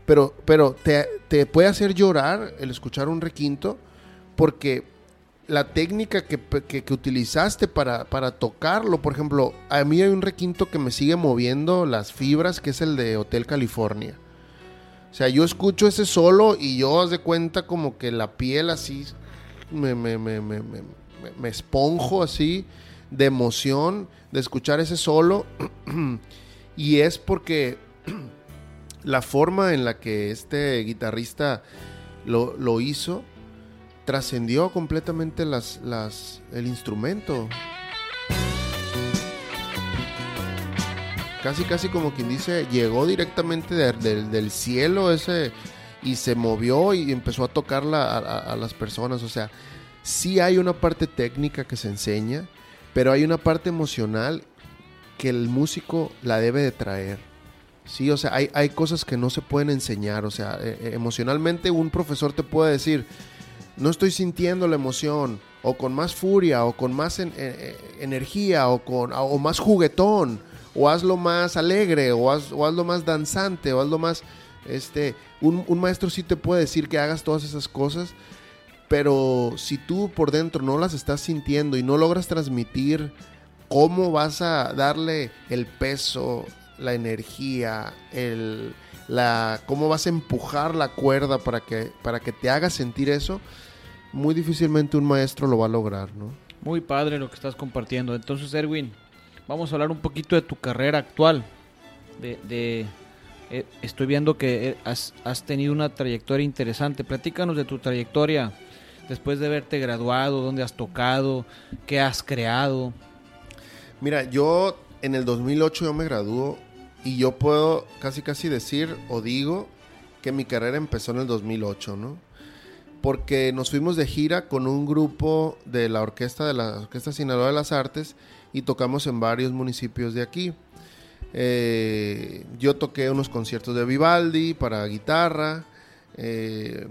pero, pero te, te puede hacer llorar el escuchar un requinto porque la técnica que, utilizaste para, tocarlo. Por ejemplo, a mí hay un requinto que me sigue moviendo las fibras, que es el de Hotel California. O sea, yo escucho ese solo y yo haz de cuenta como que la piel así me, me, me, me esponjo así de emoción de escuchar ese solo. (clears throat) y es porque (clears throat) la forma en la que este guitarrista lo, lo hizo trascendió completamente las, las, el instrumento. Casi, casi como quien dice, llegó directamente del cielo ese y se movió y empezó a tocarla a, las personas. O sea, sí hay una parte técnica que se enseña, pero hay una parte emocional que el músico la debe de traer. Sí, o sea, hay, hay cosas que no se pueden enseñar. O sea, e, e, emocionalmente un profesor te puede decir, no estoy sintiendo la emoción, o con más furia, o con más eh, eh, energía, o, con, o más juguetón, o hazlo más alegre, o, hazlo más danzante, o hazlo más... Este, un, un maestro sí te puede decir que hagas todas esas cosas, pero si tú por dentro no las estás sintiendo y no logras transmitir cómo vas a darle el peso, la energía, el, la, cómo vas a empujar la cuerda para que, para que te haga sentir eso, muy difícilmente un maestro lo va a lograr, ¿no? Muy padre lo que estás compartiendo. Entonces, Erwin, vamos a hablar un poquito de tu carrera actual. De, eh, estoy viendo que eh, has, has, tenido una trayectoria interesante. Platícanos de tu trayectoria después de haberte graduado, dónde has tocado, qué has creado. Mira, yo en el 2008 yo me graduó y yo puedo casi casi decir o digo que mi carrera empezó en el 2008, ¿no? Porque nos fuimos de gira con un grupo de la orquesta de la Orquesta Sinaloa de las Artes y tocamos en varios municipios de aquí. Eh, yo toqué unos conciertos de Vivaldi para guitarra, eh,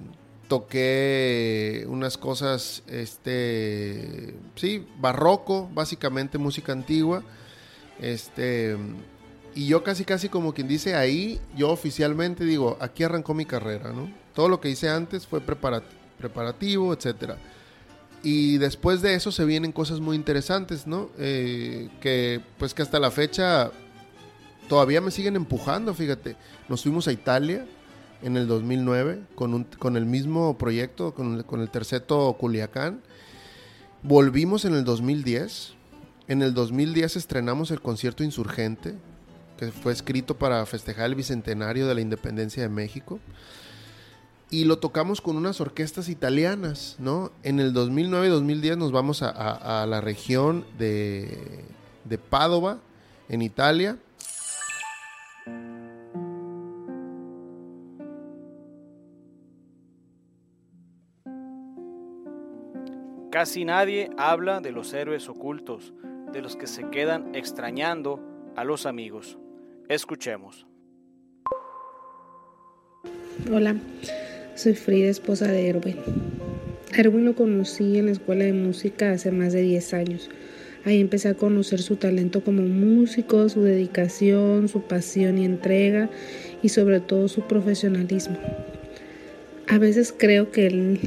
toqué unas cosas, este, sí, barroco, básicamente música antigua, este, y yo casi, casi como quien dice, ahí yo oficialmente digo, aquí arrancó mi carrera, ¿no? Todo lo que hice antes fue preparativo, etcétera. Y después de eso se vienen cosas muy interesantes, ¿no? Eh, que pues que hasta la fecha todavía me siguen empujando, fíjate. Nos fuimos a Italia en el 2009 con, un, con el mismo proyecto, con con el terceto Culiacán. Volvimos en el 2010. En el 2010 estrenamos el concierto Insurgente, que fue escrito para festejar el bicentenario de la independencia de México. Y lo tocamos con unas orquestas italianas, ¿no? En el 2009 y 2010 nos vamos a, la región de, de Padova, en Italia. Casi nadie habla de los héroes ocultos, de los que se quedan extrañando a los amigos. Escuchemos. Hola, soy Frida, esposa de Erwin. Erwin lo conocí en la escuela de música hace más de 10 años. Ahí empecé a conocer su talento como músico, su dedicación, su pasión y entrega y sobre todo su profesionalismo. A veces creo que él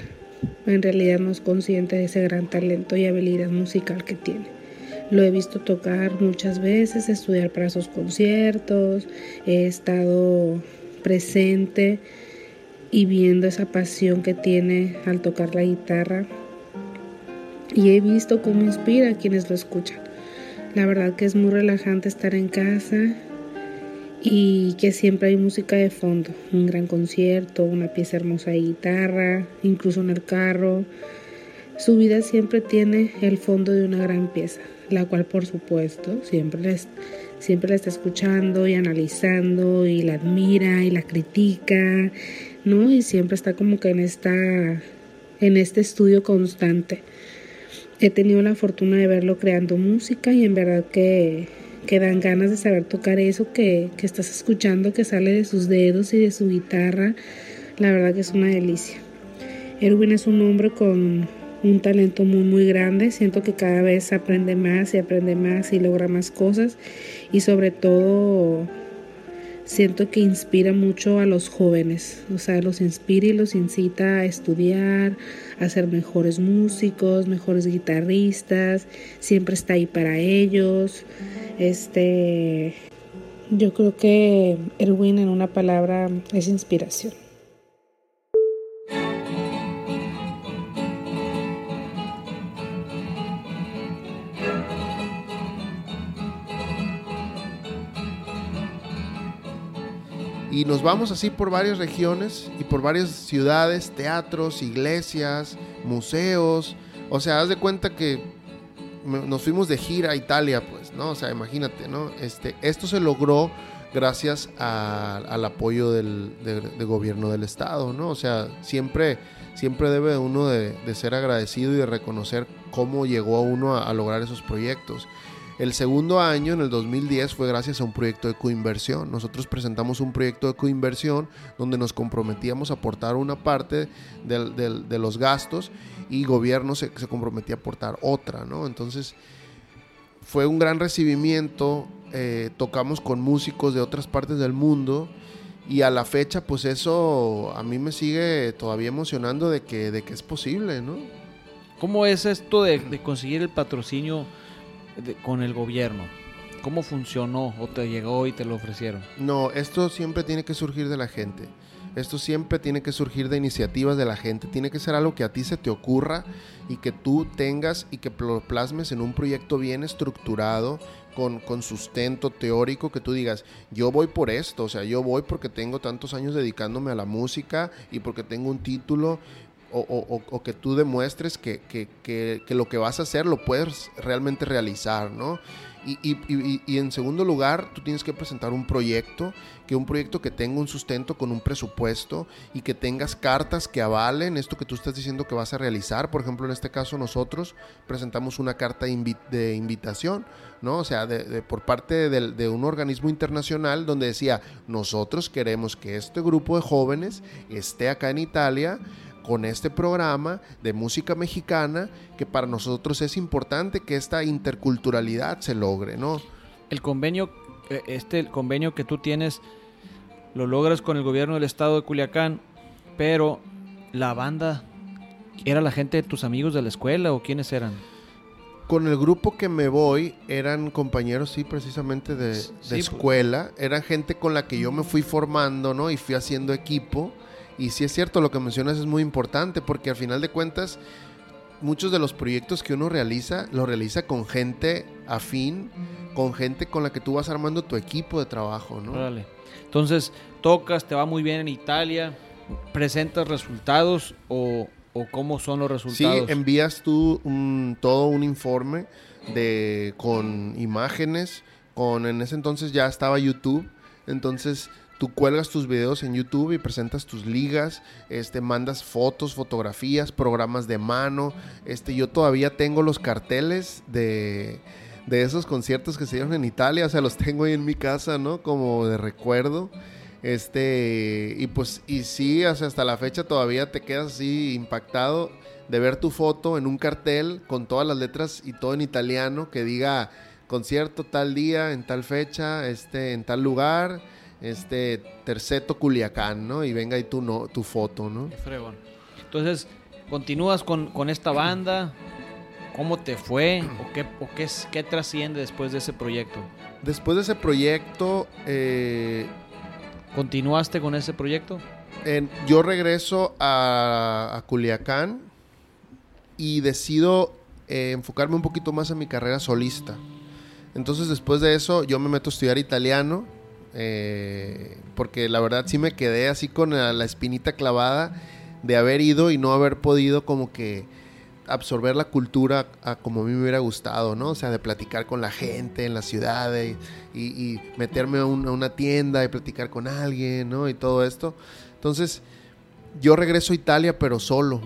en realidad no es consciente de ese gran talento y habilidad musical que tiene. Lo he visto tocar muchas veces, estudiar para sus conciertos, he estado presente y viendo esa pasión que tiene al tocar la guitarra y he visto cómo inspira a quienes lo escuchan. La verdad que es muy relajante estar en casa y que siempre hay música de fondo, un gran concierto, una pieza hermosa de guitarra, incluso en el carro. Su vida siempre tiene el fondo de una gran pieza, la cual por supuesto siempre la, siempre la está escuchando y analizando y la admira y la critica, ¿no? Y siempre está como que en esta en este estudio constante he tenido la fortuna de verlo creando música y en verdad que, que dan ganas de saber tocar eso que, que, estás escuchando, que sale de sus dedos y de su guitarra. La verdad que es una delicia. Erwin es un hombre con un talento muy muy grande. Siento que cada vez aprende más y aprende más y logra más cosas. Y sobre todo siento que inspira mucho a los jóvenes, o sea, los inspira y los incita a estudiar, a ser mejores músicos, mejores guitarristas, siempre está ahí para ellos. Este, yo creo que Erwin en una palabra es inspiración. Y nos vamos así por varias regiones y por varias ciudades, teatros, iglesias, museos. O sea, haz de cuenta que nos fuimos de gira a Italia, pues, ¿no? O sea, imagínate, ¿no? Este, esto se logró gracias al apoyo del, gobierno del estado, ¿no? O sea, siempre, siempre debe uno de, ser agradecido y de reconocer cómo llegó uno a lograr esos proyectos. El segundo año, en el 2010, fue gracias a un proyecto de coinversión. Nosotros presentamos un proyecto de coinversión donde nos comprometíamos a aportar una parte de los gastos y gobierno se, comprometía a aportar otra, ¿no? Entonces, fue un gran recibimiento, eh, tocamos con músicos de otras partes del mundo y a la fecha, pues eso a mí me sigue todavía emocionando de que, de que es posible, ¿no? ¿Cómo es esto de, de conseguir el patrocinio? Con el gobierno? ¿Cómo funcionó o te llegó y te lo ofrecieron? No, esto siempre tiene que surgir de la gente. Esto siempre tiene que surgir de iniciativas de la gente. Tiene que ser algo que a ti se te ocurra y que tú tengas y que lo plasmes en un proyecto bien estructurado, con, con, sustento teórico, que tú digas, yo voy por esto, o sea, yo voy porque tengo tantos años dedicándome a la música y porque tengo un título o, que tú demuestres que, lo que vas a hacer lo puedes realmente realizar, ¿no? Y, en segundo lugar, tú tienes que presentar un proyecto, que un proyecto que tenga un sustento con un presupuesto y que tengas cartas que avalen esto que tú estás diciendo que vas a realizar. Por ejemplo, en este caso nosotros presentamos una carta de invitación, ¿no? O sea, por parte de un organismo internacional donde decía, nosotros queremos que este grupo de jóvenes esté acá en Italia con este programa de música mexicana que para nosotros es importante que esta interculturalidad se logre, ¿no? El convenio, eh, este convenio que tú tienes, lo logras con el gobierno del estado de Culiacán, pero la banda, ¿era la gente de tus amigos de la escuela o quiénes eran? Con el grupo que me voy eran compañeros, sí, precisamente de, de pues. escuela. Eran gente con la que yo me fui formando, ¿no? Y fui haciendo equipo. Y sí es cierto, lo que mencionas es muy importante porque al final de cuentas muchos de los proyectos que uno realiza, lo realiza con gente afín, con gente con la que tú vas armando tu equipo de trabajo, ¿no? Entonces, tocas, te va muy bien en Italia, presentas resultados o, cómo son los resultados. Sí, envías tú todo un informe de con imágenes, con en ese entonces ya estaba YouTube, entonces tú cuelgas tus videos en YouTube y presentas tus ligas, este, mandas fotos, fotografías, programas de mano. Este, yo todavía tengo los carteles de, de esos conciertos que se dieron en Italia, o sea, los (laughs) tengo ahí en mi casa, ¿no? Como de recuerdo. Este, y pues, y sí, hasta la fecha todavía te quedas así impactado de ver tu foto en un cartel con todas las letras y todo en italiano que diga concierto tal día, en tal fecha, este, en tal lugar, este, Terceto Culiacán, ¿no? Y venga ahí tu, no, tu foto, ¿no? fregón. Entonces, continúas con, con esta banda, ¿Cómo te fue o qué, o qué, qué trasciende después de ese proyecto? Después de ese proyecto... Eh, ¿Continuaste con ese proyecto? yo regreso a, Culiacán y decido eh, enfocarme un poquito más en mi carrera solista. Entonces después de eso yo me meto a estudiar italiano, eh, porque la verdad sí me quedé así con la espinita clavada de haber ido y no haber podido como que absorber la cultura como a mí me hubiera gustado, ¿no? O sea, de platicar con la gente en la ciudad y, meterme a, una tienda y platicar con alguien, ¿no? Y todo esto. Entonces, yo regreso a Italia, pero solo.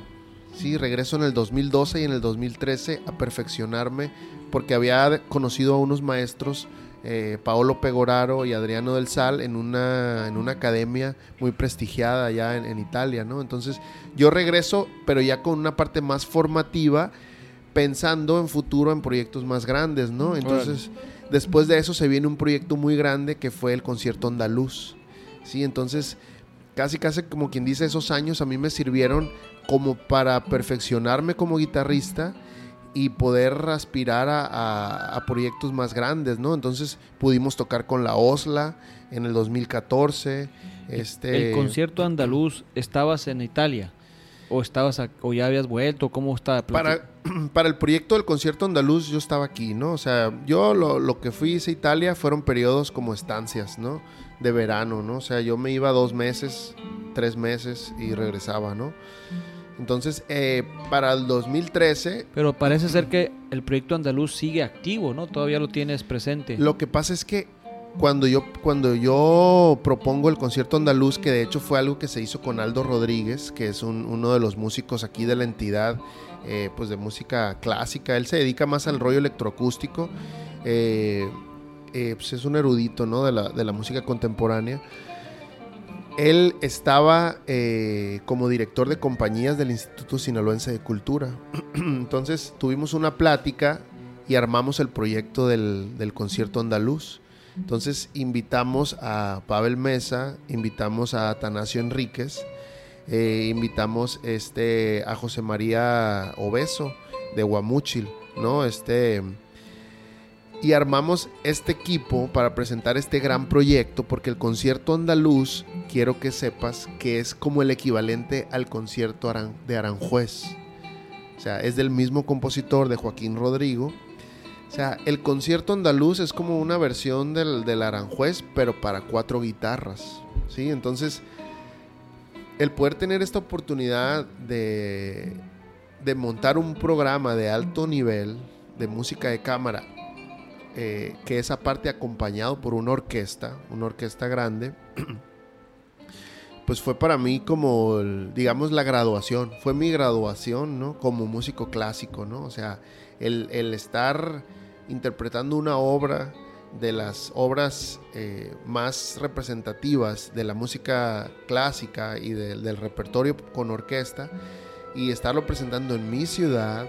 Sí, regreso en el 2012 y en el 2013 a perfeccionarme porque había conocido a unos maestros eh, Paolo Pegoraro y Adriano del Sal en una, en una academia muy prestigiada allá en, Italia, ¿no? Entonces yo regreso, pero ya con una parte más formativa, pensando en futuro en proyectos más grandes, ¿no? Entonces, después de eso se viene un proyecto muy grande que fue el concierto andaluz, ¿sí? Entonces, casi, casi como quien dice, esos años a mí me sirvieron como para perfeccionarme como guitarrista y poder aspirar a, proyectos más grandes, ¿no? Entonces pudimos tocar con la Osla en el 2014. Este... El concierto andaluz, ¿estabas en Italia? ¿O, estabas o ya habías vuelto? ¿Cómo está? Para, (clears throat) para el proyecto del concierto andaluz yo estaba aquí, ¿no? O sea, yo lo, lo que fui a Italia fueron periodos como estancias, ¿no? De verano, ¿no? O sea, yo me iba dos meses, tres meses y regresaba, ¿no? Entonces, eh, para el 2013... Pero parece ser que el proyecto andaluz sigue activo, ¿no? Todavía lo tienes presente. Lo que pasa es que cuando yo, cuando yo propongo el concierto andaluz, que de hecho fue algo que se hizo con Aldo Rodríguez, que es uno de los músicos aquí de la entidad, eh, pues de música clásica, él se dedica más al rollo electroacústico, eh, pues es un erudito, ¿no? De la, de la música contemporánea. Él estaba eh, como director de compañías del Instituto Sinaloense de Cultura. (clears throat) Entonces tuvimos una plática y armamos el proyecto del, concierto andaluz. Entonces invitamos a Pavel Mesa, invitamos a Atanasio Enríquez, eh, invitamos este, a José María Obeso de Guamúchil, ¿no? Este, y armamos este equipo para presentar este gran proyecto porque el concierto andaluz, quiero que sepas que es como el equivalente al concierto de Aranjuez. O sea, es del mismo compositor de Joaquín Rodrigo. O sea, el concierto andaluz es como una versión del, del Aranjuez, pero para cuatro guitarras. ¿sí? Entonces, el poder tener esta oportunidad de, de montar un programa de alto nivel de música de cámara eh, que es aparte acompañado por una orquesta, una orquesta grande, pues fue para mí como, digamos, la graduación, fue mi graduación, ¿no? Como músico clásico, ¿no? O sea, el, estar interpretando una obra de las obras eh, más representativas de la música clásica y del repertorio con orquesta y estarlo presentando en mi ciudad,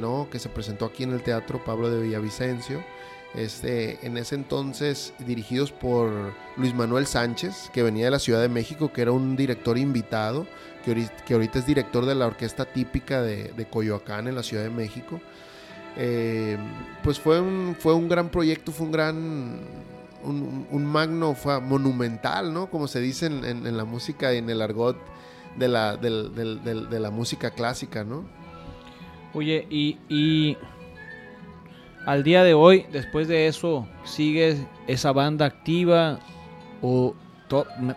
¿no? Que se presentó aquí en el Teatro Pablo de Villavicencio este, en ese entonces dirigidos por Luis Manuel Sánchez, que venía de la Ciudad de México, que era un director invitado, que, ahorita, es director de la orquesta típica de, Coyoacán en la Ciudad de México. Eh, pues fue un, fue un gran proyecto, fue un gran, un, magno, fue monumental, ¿no? Como se dice en, la música y en el argot de la, de la música clásica, ¿no? Oye, y al día de hoy, después de eso, ¿sigue esa banda activa? ¿O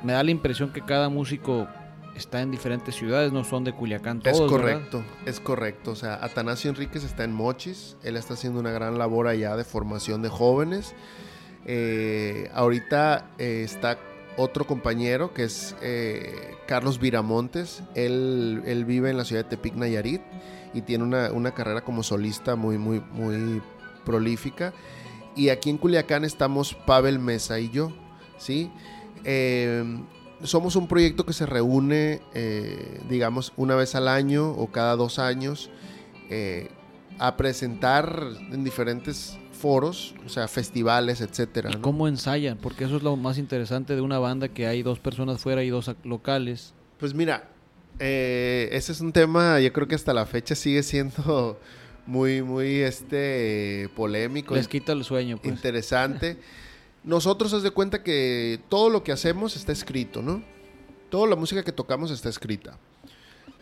me da la impresión que cada músico está en diferentes ciudades, no son de Culiacán todos, Es correcto, es correcto. O sea, Atanasio Enríquez está en Mochis, él está haciendo una gran labor allá de formación de jóvenes. Eh, ahorita eh, está otro compañero que es eh, Carlos Viramontes, él, él, vive en la ciudad de Tepic, Nayarit, y tiene una, una carrera como solista muy, muy, muy prolífica. Y aquí en Culiacán estamos Pavel Mesa y yo, ¿sí? Eh, somos un proyecto que se reúne, eh, digamos, una vez al año o cada dos años eh, a presentar en diferentes foros, o sea, festivales, etcétera. ¿Y cómo ensayan? Porque eso es lo más interesante de una banda que hay dos personas fuera y dos locales. Pues mira, eh, ese es un tema, yo creo que hasta la fecha sigue siendo muy, muy este polémico. Les quita el sueño, pues. Interesante. Nosotros haz de cuenta que todo lo que hacemos está escrito, ¿no? Toda la música que tocamos está escrita.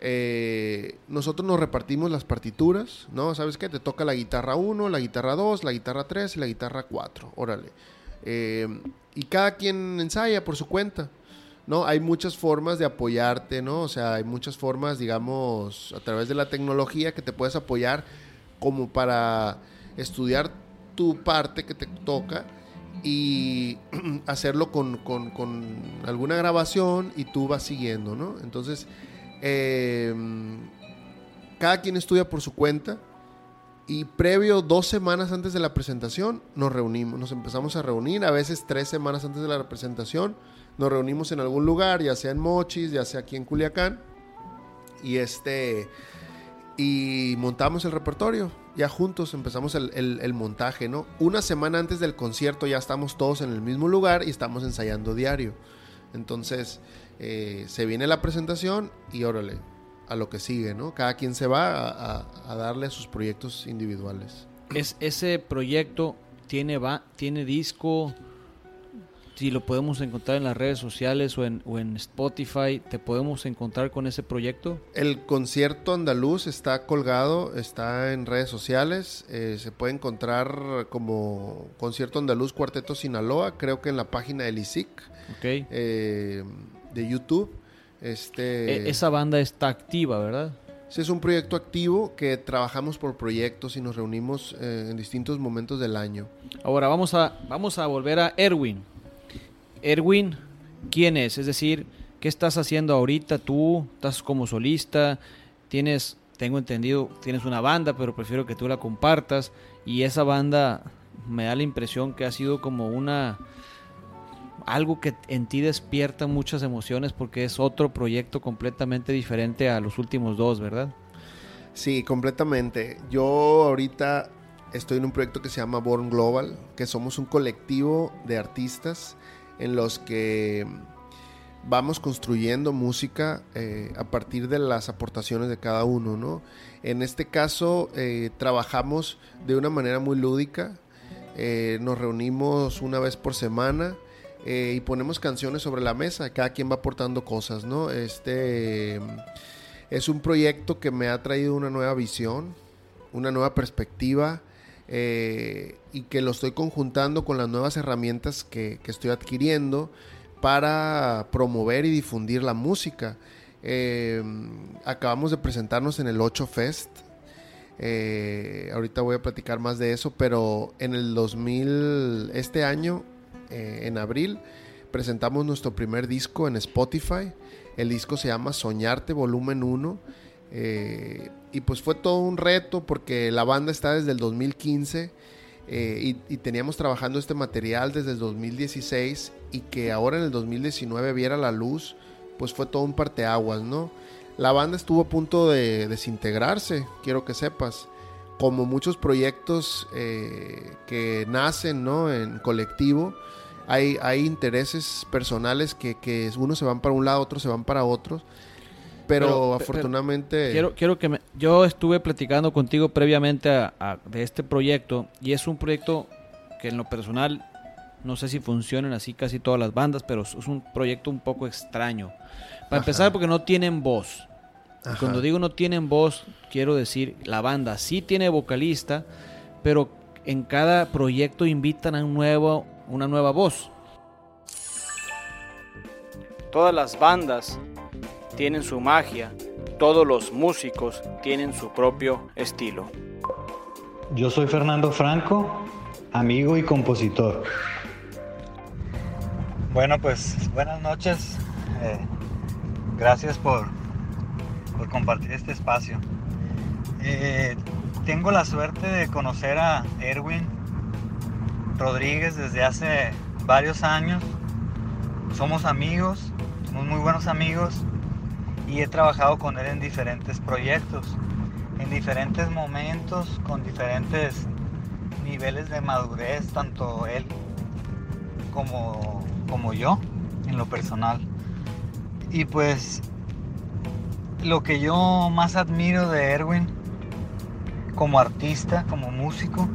Eh, nosotros nos repartimos las partituras, ¿no? ¿Sabes qué? Te toca la guitarra 1, la guitarra 2, la guitarra 3 y la guitarra 4. Órale. Eh, y cada quien ensaya por su cuenta, ¿no? Hay muchas formas de apoyarte, ¿no? O sea, hay muchas formas, digamos, a través de la tecnología que te puedes apoyar como para estudiar tu parte que te toca y (clears throat) hacerlo con, alguna grabación y tú vas siguiendo, ¿no? Entonces, em, cada quien estudia por su cuenta y previo dos semanas antes de la presentación nos reunimos, nos empezamos a reunir, a veces tres semanas antes de la presentación nos reunimos en algún lugar, ya sea en Mochis, ya sea aquí en Culiacán y este y montamos el repertorio ya juntos empezamos el, montaje, ¿no? Una semana antes del concierto ya estamos todos en el mismo lugar y estamos ensayando diario. Entonces, eh, se viene la presentación y órale, a lo que sigue, ¿no? Cada quien se va a, a darle a sus proyectos individuales. Es, ese proyecto tiene, va, tiene disco, si lo podemos encontrar en las redes sociales o en, o en Spotify, ¿te podemos encontrar con ese proyecto? El concierto andaluz está colgado, está en redes sociales, eh, se puede encontrar como concierto andaluz Cuarteto Sinaloa, creo que en la página del ISIC eh, de YouTube. Este... E, esa banda está activa, ¿verdad? Sí, es un proyecto activo que trabajamos por proyectos y nos reunimos eh, en distintos momentos del año. Ahora vamos a, vamos a volver a Erwin. Erwin, ¿quién es? Es decir, ¿qué estás haciendo ahorita tú? ¿Estás como solista? ¿Tienes, tengo entendido, tienes una banda, pero prefiero que tú la compartas? Y esa banda me da la impresión que ha sido como una algo que en ti despierta muchas emociones porque es otro proyecto completamente diferente a los últimos dos, ¿verdad? Sí, completamente. Yo ahorita estoy en un proyecto que se llama Born Global, que somos un colectivo de artistas en los que vamos construyendo música eh, a partir de las aportaciones de cada uno, ¿no? En este caso eh, trabajamos de una manera muy lúdica, eh, nos reunimos una vez por semana y ponemos canciones sobre la mesa, cada quien va aportando cosas, ¿no? Este es un proyecto que me ha traído una nueva visión, una nueva perspectiva, eh, y que lo estoy conjuntando con las nuevas herramientas que, estoy adquiriendo para promover y difundir la música. Eh, acabamos de presentarnos en el 8 Fest. Eh, ahorita voy a platicar más de eso, pero en el 2000, este año, en abril, presentamos nuestro primer disco en Spotify. El disco se llama Soñarte Volumen 1 eh, y pues fue todo un reto porque la banda está desde el 2015 eh, y, teníamos trabajando este material desde el 2016 y que ahora en el 2019 viera la luz, pues fue todo un parteaguas, ¿no? La banda estuvo a punto de desintegrarse, quiero que sepas. Como muchos proyectos eh, que nacen ¿no? en colectivo, hay, hay intereses personales que, que unos se van para un lado, otros se van para otros pero, afortunadamente... quiero, quiero que me, Yo estuve platicando contigo previamente a, de este proyecto y es un proyecto que en lo personal no sé si funcionan así casi todas las bandas, pero es un proyecto un poco extraño. Para empezar porque no tienen voz. Cuando digo no tienen voz, quiero decir, la banda sí tiene vocalista, pero en cada proyecto invitan a un nuevo, una nueva voz. Todas las bandas tienen su magia, todos los músicos tienen su propio estilo. Yo soy Fernando Franco, amigo y compositor. Bueno, pues buenas noches. Eh, gracias por, por, compartir este espacio. Eh, tengo la suerte de conocer a Erwin Rodríguez desde hace varios años somos amigos, somos muy buenos amigos y he trabajado con él en diferentes proyectos, en diferentes momentos, con diferentes niveles de madurez, tanto él como, como yo, en lo personal. Y pues lo que yo más admiro de Erwin como artista, como músico,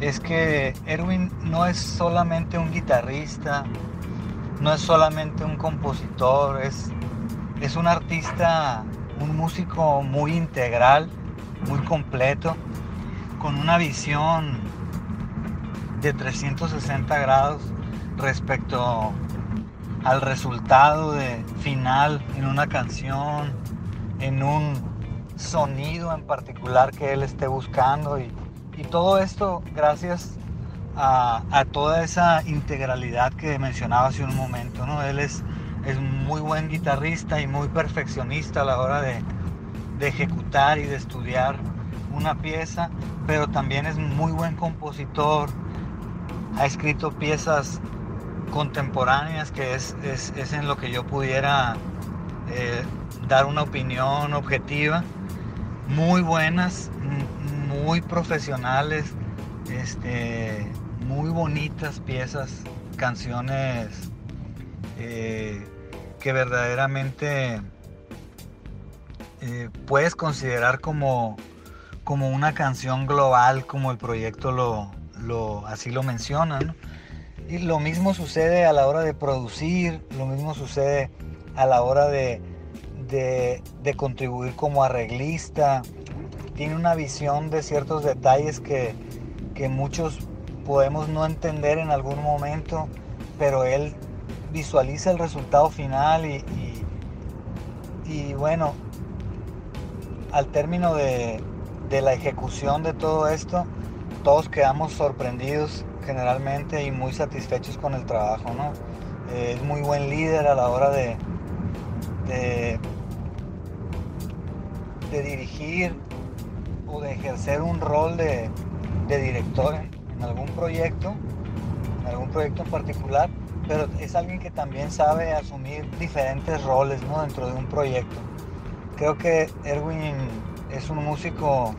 es que Erwin no es solamente un guitarrista, no es solamente un compositor, es, es un artista, un músico muy integral, muy completo, con una visión de 360 grados respecto al resultado final en una canción, en un sonido en particular que él esté buscando y, todo esto gracias a, toda esa integralidad que mencionaba hace un momento. ¿no? Él es, es muy buen guitarrista y muy perfeccionista a la hora de, de ejecutar y de estudiar una pieza, pero también es muy buen compositor, ha escrito piezas contemporáneas, que es, en lo que yo pudiera eh, dar una opinión objetiva, muy buenas, muy profesionales, este, muy bonitas piezas, canciones eh, que verdaderamente eh, puedes considerar como, como una canción global, como el proyecto lo, lo así lo menciona. Y lo mismo sucede a la hora de producir, lo mismo sucede a la hora de, contribuir como arreglista. Tiene una visión de ciertos detalles que, muchos podemos no entender en algún momento, pero él visualiza el resultado final y, y, bueno, al término de, de, la ejecución de todo esto, todos quedamos sorprendidos generalmente y muy satisfechos con el trabajo, ¿no? Eh, es muy buen líder a la hora de, de, dirigir o de ejercer un rol de, director en, algún proyecto, en algún proyecto en particular, pero es alguien que también sabe asumir diferentes roles ¿no? dentro de un proyecto. Creo que Erwin es un músico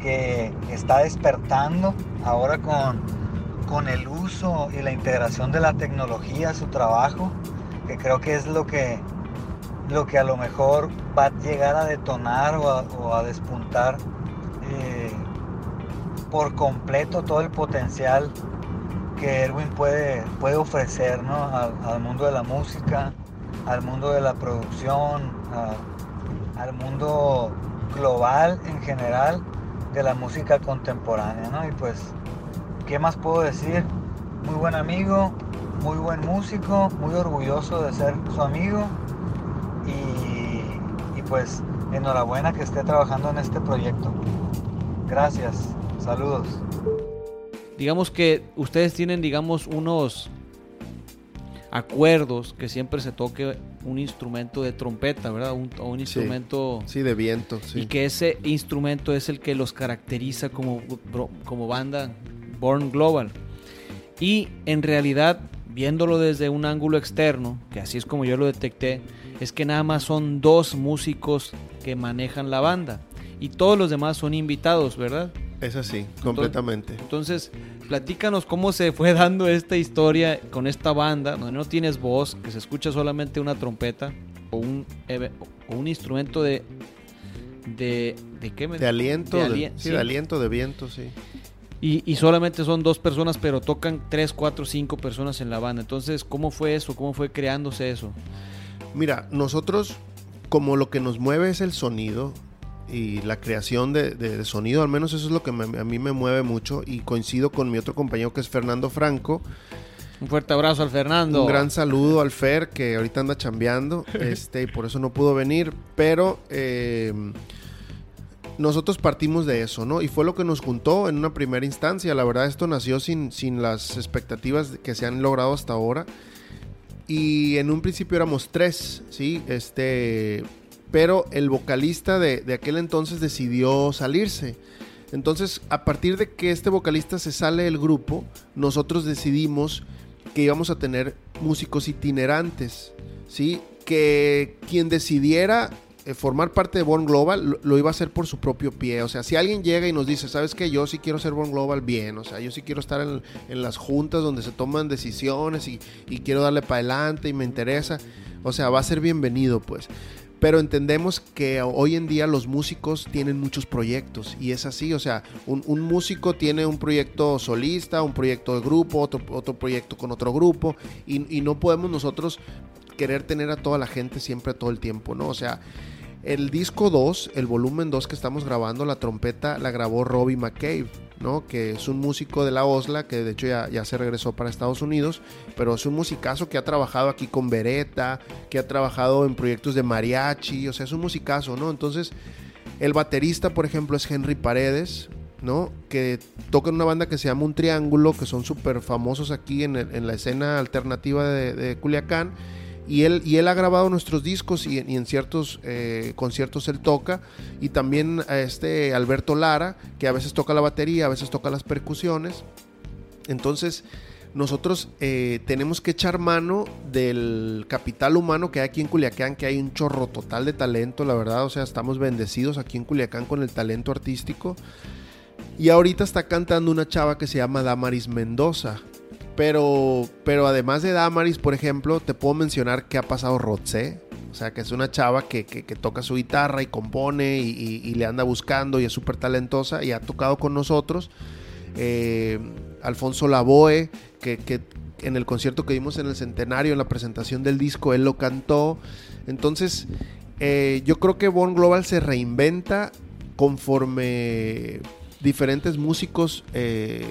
que está despertando ahora con, con el uso y la integración de la tecnología su trabajo, que creo que es lo que, lo que a lo mejor va a llegar a detonar o a, despuntar eh, por completo todo el potencial que Erwin puede, puede ofrecer al, mundo de la música, al mundo de la producción, al mundo global en general de la música contemporánea, ¿no? Y pues, ¿qué más puedo decir? Muy buen amigo, muy buen músico, muy orgulloso de ser su amigo y, y pues enhorabuena que esté trabajando en este proyecto. Gracias, saludos. Digamos que ustedes tienen, digamos, unos acuerdos que siempre se toque un instrumento de trompeta, ¿verdad? Un, o un instrumento... Sí, de viento, sí. Y que ese instrumento es el que los caracteriza como, como banda Born Global. Y en realidad, viéndolo desde un ángulo externo, que así es como yo lo detecté, es que nada más son dos músicos que manejan la banda. Y todos los demás son invitados, ¿verdad? Es así, completamente. Entonces, platícanos cómo se fue dando esta historia con esta banda, donde no tienes voz, que se escucha solamente una trompeta o un, un instrumento de... ¿De, de qué me De aliento, de, sí, de aliento, de viento, sí. Y, y, solamente son dos personas, pero tocan tres, cuatro, cinco personas en la banda. Entonces, ¿cómo fue eso? ¿Cómo fue creándose eso? Mira, nosotros, como lo que nos mueve es el sonido, y la creación de, sonido, al menos eso es lo que a mí me mueve mucho y coincido con mi otro compañero que es Fernando Franco. Un fuerte abrazo al Fernando. Un gran saludo al Fer que ahorita anda chambeando (laughs) este, y por eso no pudo venir, pero eh, nosotros partimos de eso, ¿no? Y fue lo que nos juntó en una primera instancia. La verdad esto nació sin, sin las expectativas que se han logrado hasta ahora. Y en un principio éramos tres, ¿sí? Este, pero el vocalista de, aquel entonces decidió salirse. Entonces, a partir de que este vocalista se sale del grupo, nosotros decidimos que íbamos a tener músicos itinerantes, ¿sí? Que quien decidiera eh, formar parte de Born Global lo, iba a hacer por su propio pie. O sea, si alguien llega y nos dice, ¿sabes qué? Yo sí quiero ser Born Global, bien. O sea, yo sí quiero estar en, las juntas donde se toman decisiones y, y quiero darle para adelante y me interesa. O sea, va a ser bienvenido, pues pero entendemos que hoy en día los músicos tienen muchos proyectos y es así, o sea, un, músico tiene un proyecto solista, un proyecto de grupo, otro, otro proyecto con otro grupo y, y, no podemos nosotros querer tener a toda la gente siempre todo el tiempo, ¿no? O sea, el disco 2, el volumen 2 que estamos grabando, la trompeta la grabó Robbie McCabe ¿no? que es un músico de la OSLA, que de hecho ya, se regresó para Estados Unidos, pero es un musicazo que ha trabajado aquí con Beretta, que ha trabajado en proyectos de mariachi, o sea, es un musicazo, ¿no? Entonces, el baterista, por ejemplo, es Henry Paredes, ¿no? Que toca en una banda que se llama Un Triángulo, que son súper famosos aquí en, la escena alternativa de Culiacán y él, y él ha grabado nuestros discos y, en ciertos eh, conciertos él toca. Y también a este Alberto Lara, que a veces toca la batería, a veces toca las percusiones. Entonces, nosotros eh, tenemos que echar mano del capital humano que hay aquí en Culiacán, que hay un chorro total de talento, la verdad. O sea, estamos bendecidos aquí en Culiacán con el talento artístico. Y ahorita está cantando una chava que se llama Damaris Mendoza. Pero, pero además de Damaris, por ejemplo, te puedo mencionar que ha pasado Rotse. O sea, que es una chava que, toca su guitarra y compone y, le anda buscando y es súper talentosa y ha tocado con nosotros. Eh, Alfonso Lavoe, que, que, en el concierto que dimos en el centenario, en la presentación del disco, él lo cantó. Entonces, eh, yo creo que Born Global se reinventa conforme diferentes músicos eh,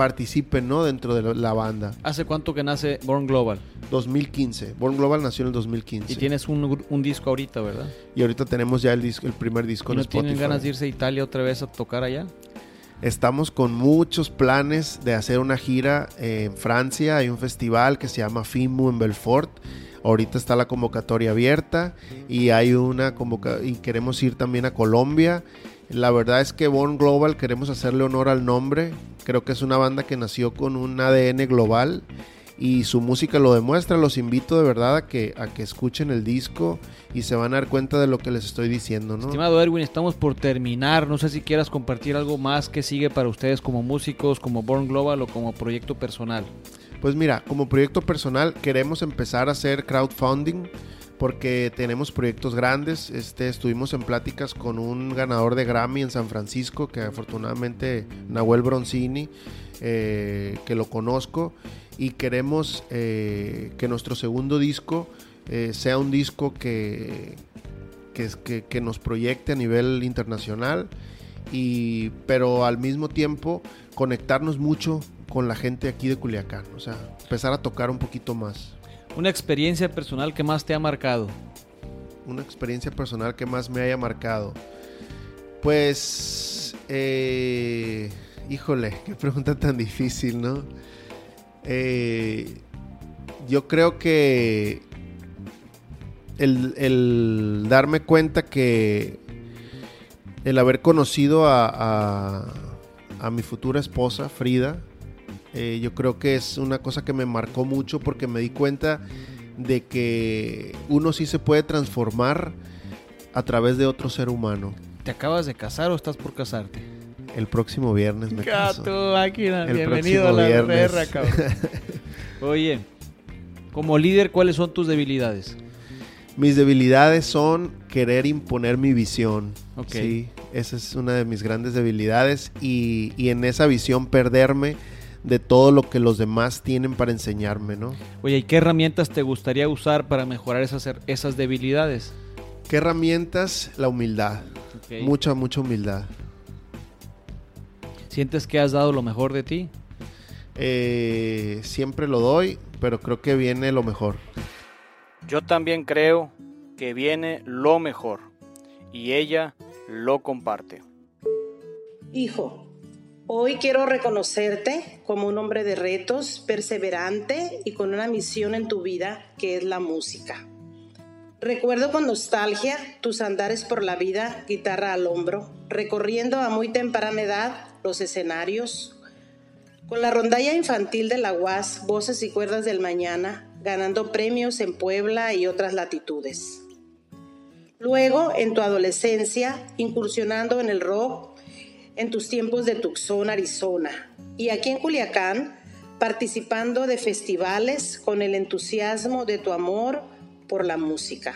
participen ¿no? dentro de la banda. ¿Hace cuánto que nace Born Global? 2015. Born Global nació en el 2015. Y tienes un, disco ahorita, ¿verdad? Y ahorita tenemos ya el, disco, el primer disco ¿Y no tienen ganas de irse a Italia otra vez a tocar allá? Estamos con muchos planes de hacer una gira en Francia. Hay un festival que se llama FIMU en Belfort. Ahorita está la convocatoria abierta y hay una convoca y queremos ir también a Colombia. La verdad es que Born Global queremos hacerle honor al nombre. Creo que es una banda que nació con un ADN global y su música lo demuestra. Los invito de verdad a que, a que escuchen el disco y se van a dar cuenta de lo que les estoy diciendo. ¿no? Estimado Erwin, estamos por terminar. No sé si quieras compartir algo más que sigue para ustedes como músicos, como Born Global o como proyecto personal. Pues mira, como proyecto personal queremos empezar a hacer crowdfunding porque tenemos proyectos grandes. Este, estuvimos en pláticas con un ganador de Grammy en San Francisco, que afortunadamente Nahuel Bronzini, eh, que lo conozco, y queremos eh, que nuestro segundo disco eh, sea un disco que, que, que, nos proyecte a nivel internacional, y, pero al mismo tiempo conectarnos mucho con la gente aquí de Culiacán, o sea, empezar a tocar un poquito más. Una experiencia personal que más te ha marcado. Una experiencia personal que más me haya marcado. Pues, eh, híjole, (laughs) qué pregunta tan difícil, ¿no? Eh, yo creo que el, darme cuenta que el haber conocido a, a mi futura esposa, Frida, eh, yo creo que es una cosa que me marcó mucho porque me di cuenta de que uno sí se puede transformar a través de otro ser humano. ¿Te acabas de casar o estás por casarte? El próximo viernes me caso. bienvenido a la guerra, cabrón. (laughs) Oye, como líder, ¿cuáles son tus debilidades? Mis debilidades son querer imponer mi visión. Sí, esa es una de mis grandes debilidades y, y en esa visión perderme de todo lo que los demás tienen para enseñarme, ¿no? Oye, ¿y qué herramientas te gustaría usar para mejorar esas, esas debilidades? ¿Qué herramientas? La humildad. Mucha, mucha humildad. ¿Sientes que has dado lo mejor de ti? Eh, siempre lo doy, pero creo que viene lo mejor. Yo también creo que viene lo mejor y ella lo comparte. Hijo, Hoy quiero reconocerte como un hombre de retos, perseverante y con una misión en tu vida que es la música. Recuerdo con nostalgia tus andares por la vida, guitarra al hombro, recorriendo a muy temprana edad los escenarios, Con la rondalla infantil de la UAS, Voces y Cuerdas del Mañana, ganando premios en Puebla y otras latitudes. Luego, en tu adolescencia, incursionando en el rock, en tus tiempos de Tucson, Arizona. Y aquí en Culiacán, participando de festivales con el entusiasmo de tu amor por la música.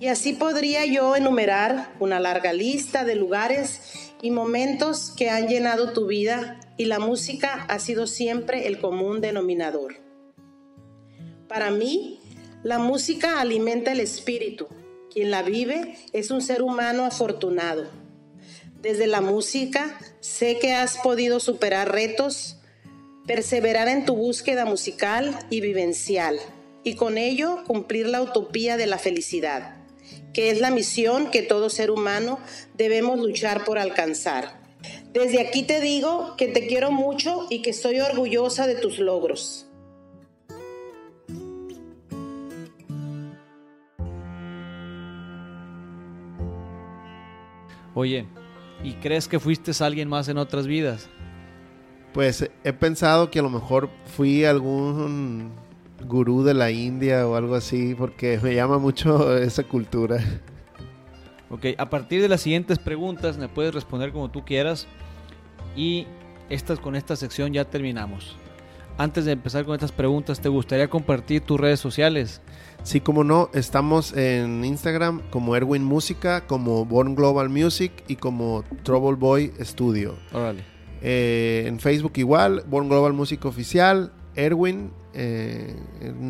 Y así podría yo enumerar una larga lista de lugares y momentos que han llenado tu vida y la música ha sido siempre el común denominador. Para mí, la música alimenta el espíritu. Quien la vive es un ser humano afortunado. Desde la música sé que has podido superar retos, perseverar en tu búsqueda musical y vivencial, y con ello cumplir la utopía de la felicidad que es la misión que todo ser humano debemos luchar por alcanzar. Desde aquí te digo que te quiero mucho y que estoy orgullosa de tus logros. Oye, ¿y crees que fuiste alguien más en otras vidas? Pues he pensado que a lo mejor fui algún gurú de la India o algo así, porque me llama mucho (laughs) esa cultura. Ok, a partir de las siguientes preguntas me puedes responder como tú quieras y estas, con esta sección ya terminamos. Antes de empezar con estas preguntas, ¿te gustaría compartir tus redes sociales? Sí, como no, estamos en Instagram como Erwin Música, como Born Global Music y como Trouble Boy Studio. Órale. Eh, en Facebook igual, Born Global Music Oficial, Erwin eh,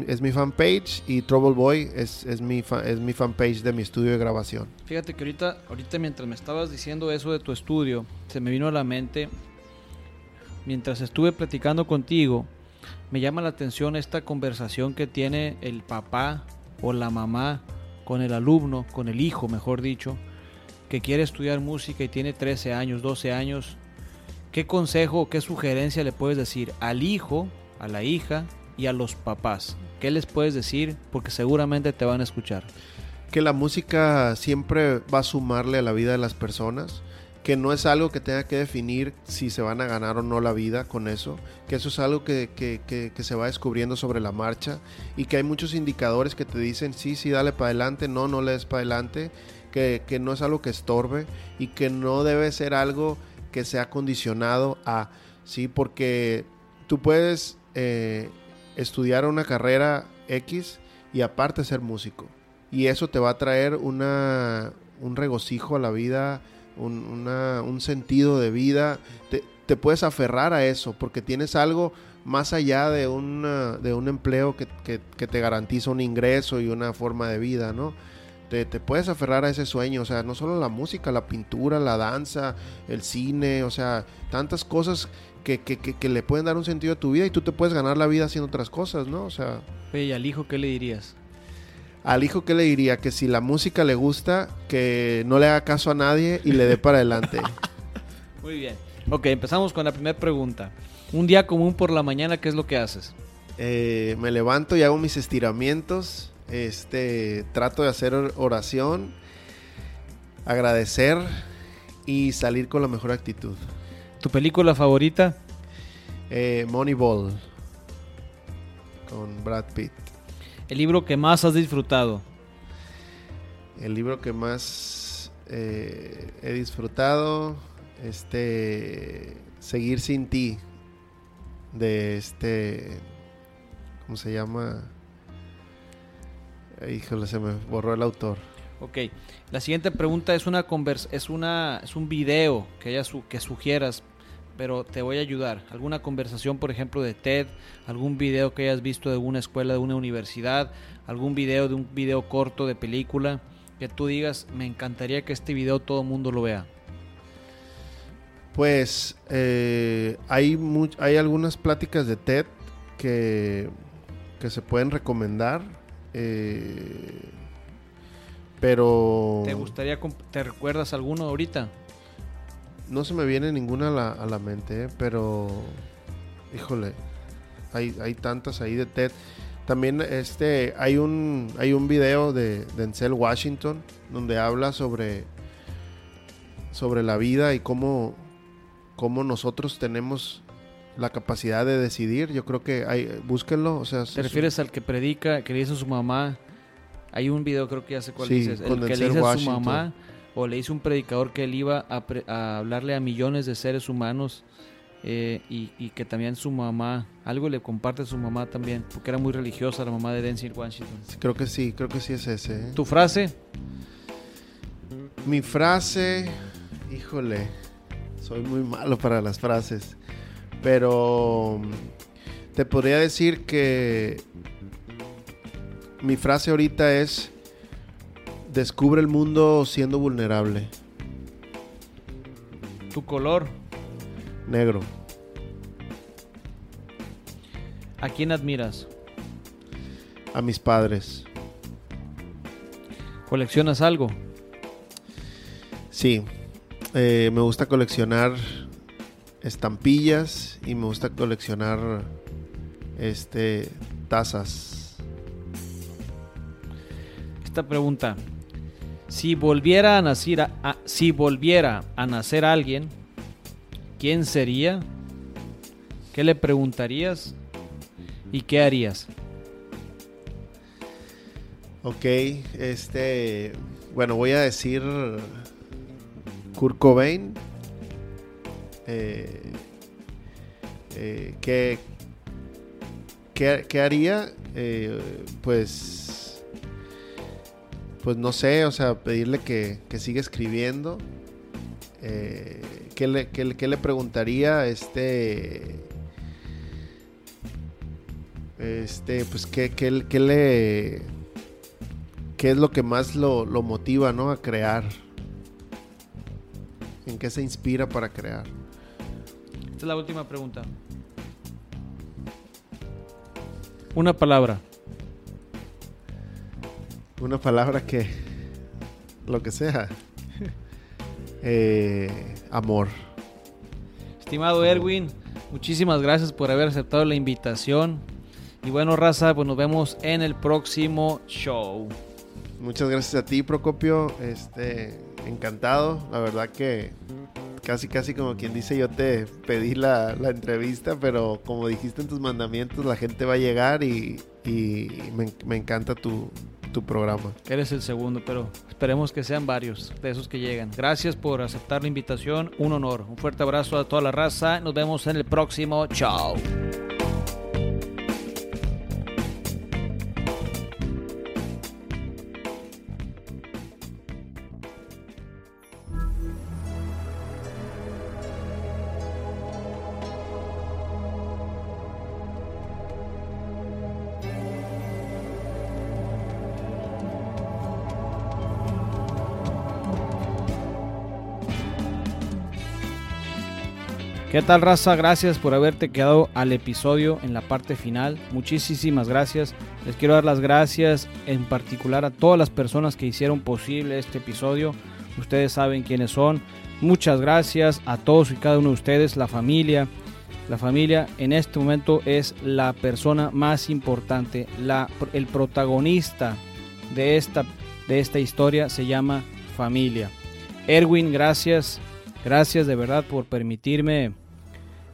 es mi fanpage y Trouble Boy es, es, mi es mi fanpage de mi estudio de grabación. Fíjate que ahorita, ahorita mientras me estabas diciendo eso de tu estudio, se me vino a la mente, mientras estuve platicando contigo, me llama la atención esta conversación que tiene el papá o la mamá con el alumno, con el hijo, mejor dicho, que quiere estudiar música y tiene 13 años, 12 años. ¿Qué consejo qué sugerencia le puedes decir al hijo, a la hija y a los papás? ¿Qué les puedes decir? Porque seguramente te van a escuchar. Que la música siempre va a sumarle a la vida de las personas, que no es algo que tenga que definir si se van a ganar o no la vida con eso, que eso es algo que, que, que, se va descubriendo sobre la marcha y que hay muchos indicadores que te dicen sí, sí, dale para adelante, no, no le des para adelante, que, que no es algo que estorbe y que no debe ser algo que sea condicionado a, sí, porque tú puedes eh, estudiar una carrera X y aparte ser músico. Y eso te va a traer una, un regocijo a la vida, un, un sentido de vida. Te, te, puedes aferrar a eso porque tienes algo más allá de, de un empleo que, que, que, te garantiza un ingreso y una forma de vida, ¿no? Te, te, puedes aferrar a ese sueño, o sea, no solo la música, la pintura, la danza, el cine, o sea, tantas cosas que, que, que, le pueden dar un sentido a tu vida y tú te puedes ganar la vida haciendo otras cosas, ¿no? O sea... ¿y al hijo qué le dirías? Al hijo qué le diría? Que si la música le gusta, que no le haga caso a nadie y le dé para adelante. (laughs) Muy bien. Ok, empezamos con la primera pregunta. Un día común por la mañana, ¿qué es lo que haces? Eh, me levanto y hago mis estiramientos. Este, trato de hacer oración, agradecer y salir con la mejor actitud. ¿Tu película favorita? Eh, Moneyball. Con Brad Pitt. ¿El libro que más has disfrutado? El libro que más eh, he disfrutado. Este. Seguir sin ti. De este. ¿Cómo se llama? Híjole, se me borró el autor. Ok, la siguiente pregunta es una convers es una es un video que haya su que sugieras, pero te voy a ayudar. Alguna conversación, por ejemplo, de TED, algún video que hayas visto de una escuela, de una universidad, algún video de un video corto de película que tú digas, me encantaría que este video todo el mundo lo vea. Pues eh, hay hay algunas pláticas de TED que que se pueden recomendar. Eh, pero... ¿Te gustaría, te recuerdas alguno ahorita? No se me viene ninguna a la, a la mente, ¿eh? pero... Híjole, hay, hay tantas ahí de TED. También este, hay, un, hay un video de Denzel Washington donde habla sobre, sobre la vida y cómo, cómo nosotros tenemos la capacidad de decidir. Yo creo que hay, búsquenlo. O sea, ¿Te refieres al que predica, que le dice a su mamá? Hay un video, creo que ya sé cuál Sí, dices. El que le dice a su mamá, o le dice un predicador que él iba a, pre- a hablarle a millones de seres humanos. eh, y, y que también su mamá, algo le comparte a su mamá también, porque era muy religiosa la mamá de Denzel Washington. creo que sí, creo que sí es ese. ¿eh? ¿Tu frase? Mi frase, híjole, soy muy malo para las frases, pero te podría decir que mi frase ahorita es, descubre el mundo siendo vulnerable, ¿Tu color? negro. ¿A quién admiras? A mis padres, ¿Coleccionas algo? sí, eh, me gusta coleccionar estampillas y me gusta coleccionar este tazas. Esta pregunta. Si volviera a nacer, si volviera a nacer alguien, ¿quién sería? ¿Qué le preguntarías? ¿Y qué harías? Ok, este, bueno, voy a decir Kurt Cobain. Eh, eh, ¿qué, qué, qué haría? Eh, pues, pues no sé, o sea, pedirle que, que siga escribiendo. Eh, ¿qué, le, qué qué le preguntaría? Este, este, pues, ¿qué, qué, qué le qué es lo que más lo, lo motiva, ¿no? A crear. ¿En qué se inspira para crear? Esta es la última pregunta. Una palabra. Una palabra que... Lo que sea. (laughs) Eh, amor. Estimado Erwin, muchísimas gracias por haber aceptado la invitación. Y bueno, raza, pues nos vemos en el próximo show. Muchas gracias a ti, Procopio. Este, encantado. La verdad que casi, casi como quien dice, yo te pedí la, la entrevista, pero como dijiste en tus mandamientos, la gente va a llegar y, y me, me encanta tu, tu programa. Eres el segundo, pero esperemos que sean varios de esos que llegan. Gracias por aceptar la invitación, un honor. Un fuerte abrazo a toda la raza. Nos vemos en el próximo. Chao. ¿Qué tal raza? Gracias por haberte quedado al episodio en la parte final. Muchísimas gracias. Les quiero dar las gracias en particular a todas las personas que hicieron posible este episodio. Ustedes saben quiénes son. Muchas gracias a todos y cada uno de ustedes, la familia. La familia en este momento es la persona más importante, la, el protagonista de esta, de esta historia se llama familia. Erwin, gracias. Gracias de verdad por permitirme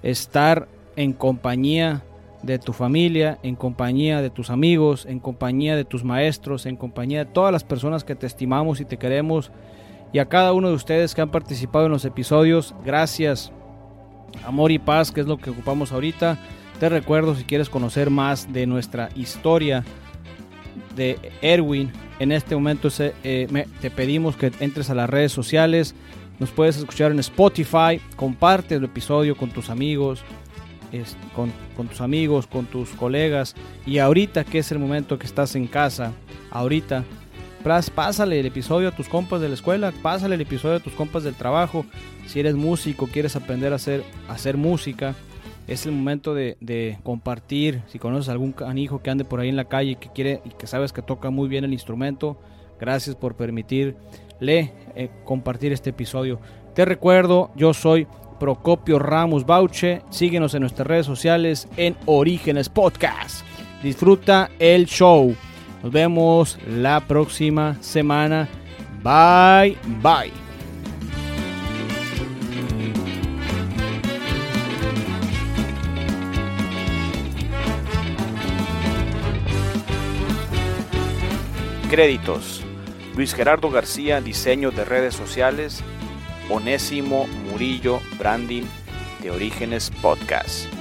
estar en compañía de tu familia, en compañía de tus amigos, en compañía de tus maestros, en compañía de todas las personas que te estimamos y te queremos. Y a cada uno de ustedes que han participado en los episodios, gracias. Amor y paz, que es lo que ocupamos ahorita. Te recuerdo si quieres conocer más de nuestra historia de Erwin. En este momento eh, me- te pedimos que entres a las redes sociales. Nos puedes escuchar en Spotify. Comparte el episodio con tus amigos. es- con, con tus amigos, con tus colegas. Y ahorita que es el momento que estás en casa, ahorita, pásale el episodio a tus compas de la escuela, pásale el episodio a tus compas del trabajo. Si eres músico, quieres aprender a hacer, a hacer música, es el momento de, de compartir. Si conoces algún canijo que ande por ahí en la calle y que quiere y que sabes que toca muy bien el instrumento, gracias por le eh, compartir este episodio. Te recuerdo, yo soy Procopio Ramos Bauche. Síguenos en nuestras redes sociales en Orígenes Podcast. Disfruta el show. Nos vemos la próxima semana. Bye, bye. Créditos. Luis Gerardo García, diseño de redes sociales. Onésimo Murillo, branding de Orígenes Podcast.